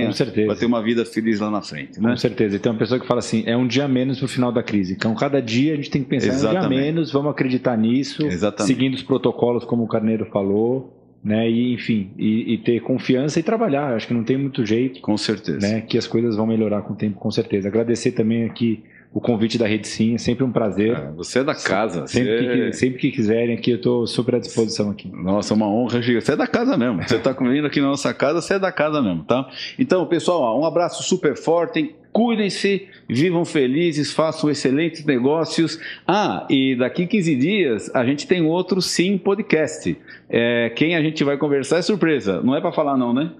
ter uma vida feliz lá na frente. Né? Com certeza. E tem uma pessoa que fala assim: é um dia menos no final da crise. Então, cada dia a gente tem que pensar Exatamente. um dia menos, vamos acreditar nisso, Exatamente. seguindo os protocolos, como o Carneiro falou. Né, e enfim, e, e, ter confiança e trabalhar. Acho que não tem muito jeito. Com certeza. Né, que as coisas vão melhorar com o tempo, com certeza. Agradecer também aqui o convite da Rede Sim, é sempre um prazer. É, você é da casa. Sempre, você... que, sempre que quiserem aqui, eu estou super à disposição aqui. Nossa, uma honra gigante. Você é da casa mesmo. Você está comendo aqui na nossa casa, você é da casa mesmo, tá? Então, pessoal, um abraço super forte. Cuidem-se, vivam felizes, façam excelentes negócios. Ah, e daqui 15 dias a gente tem outro Sim Podcast. É, quem a gente vai conversar é surpresa. Não é para falar, não, né?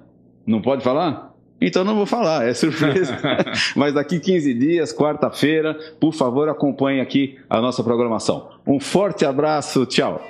Não pode falar? Então não vou falar, é surpresa. Mas daqui 15 dias, quarta-feira, por favor, acompanhe aqui a nossa programação. Um forte abraço, tchau.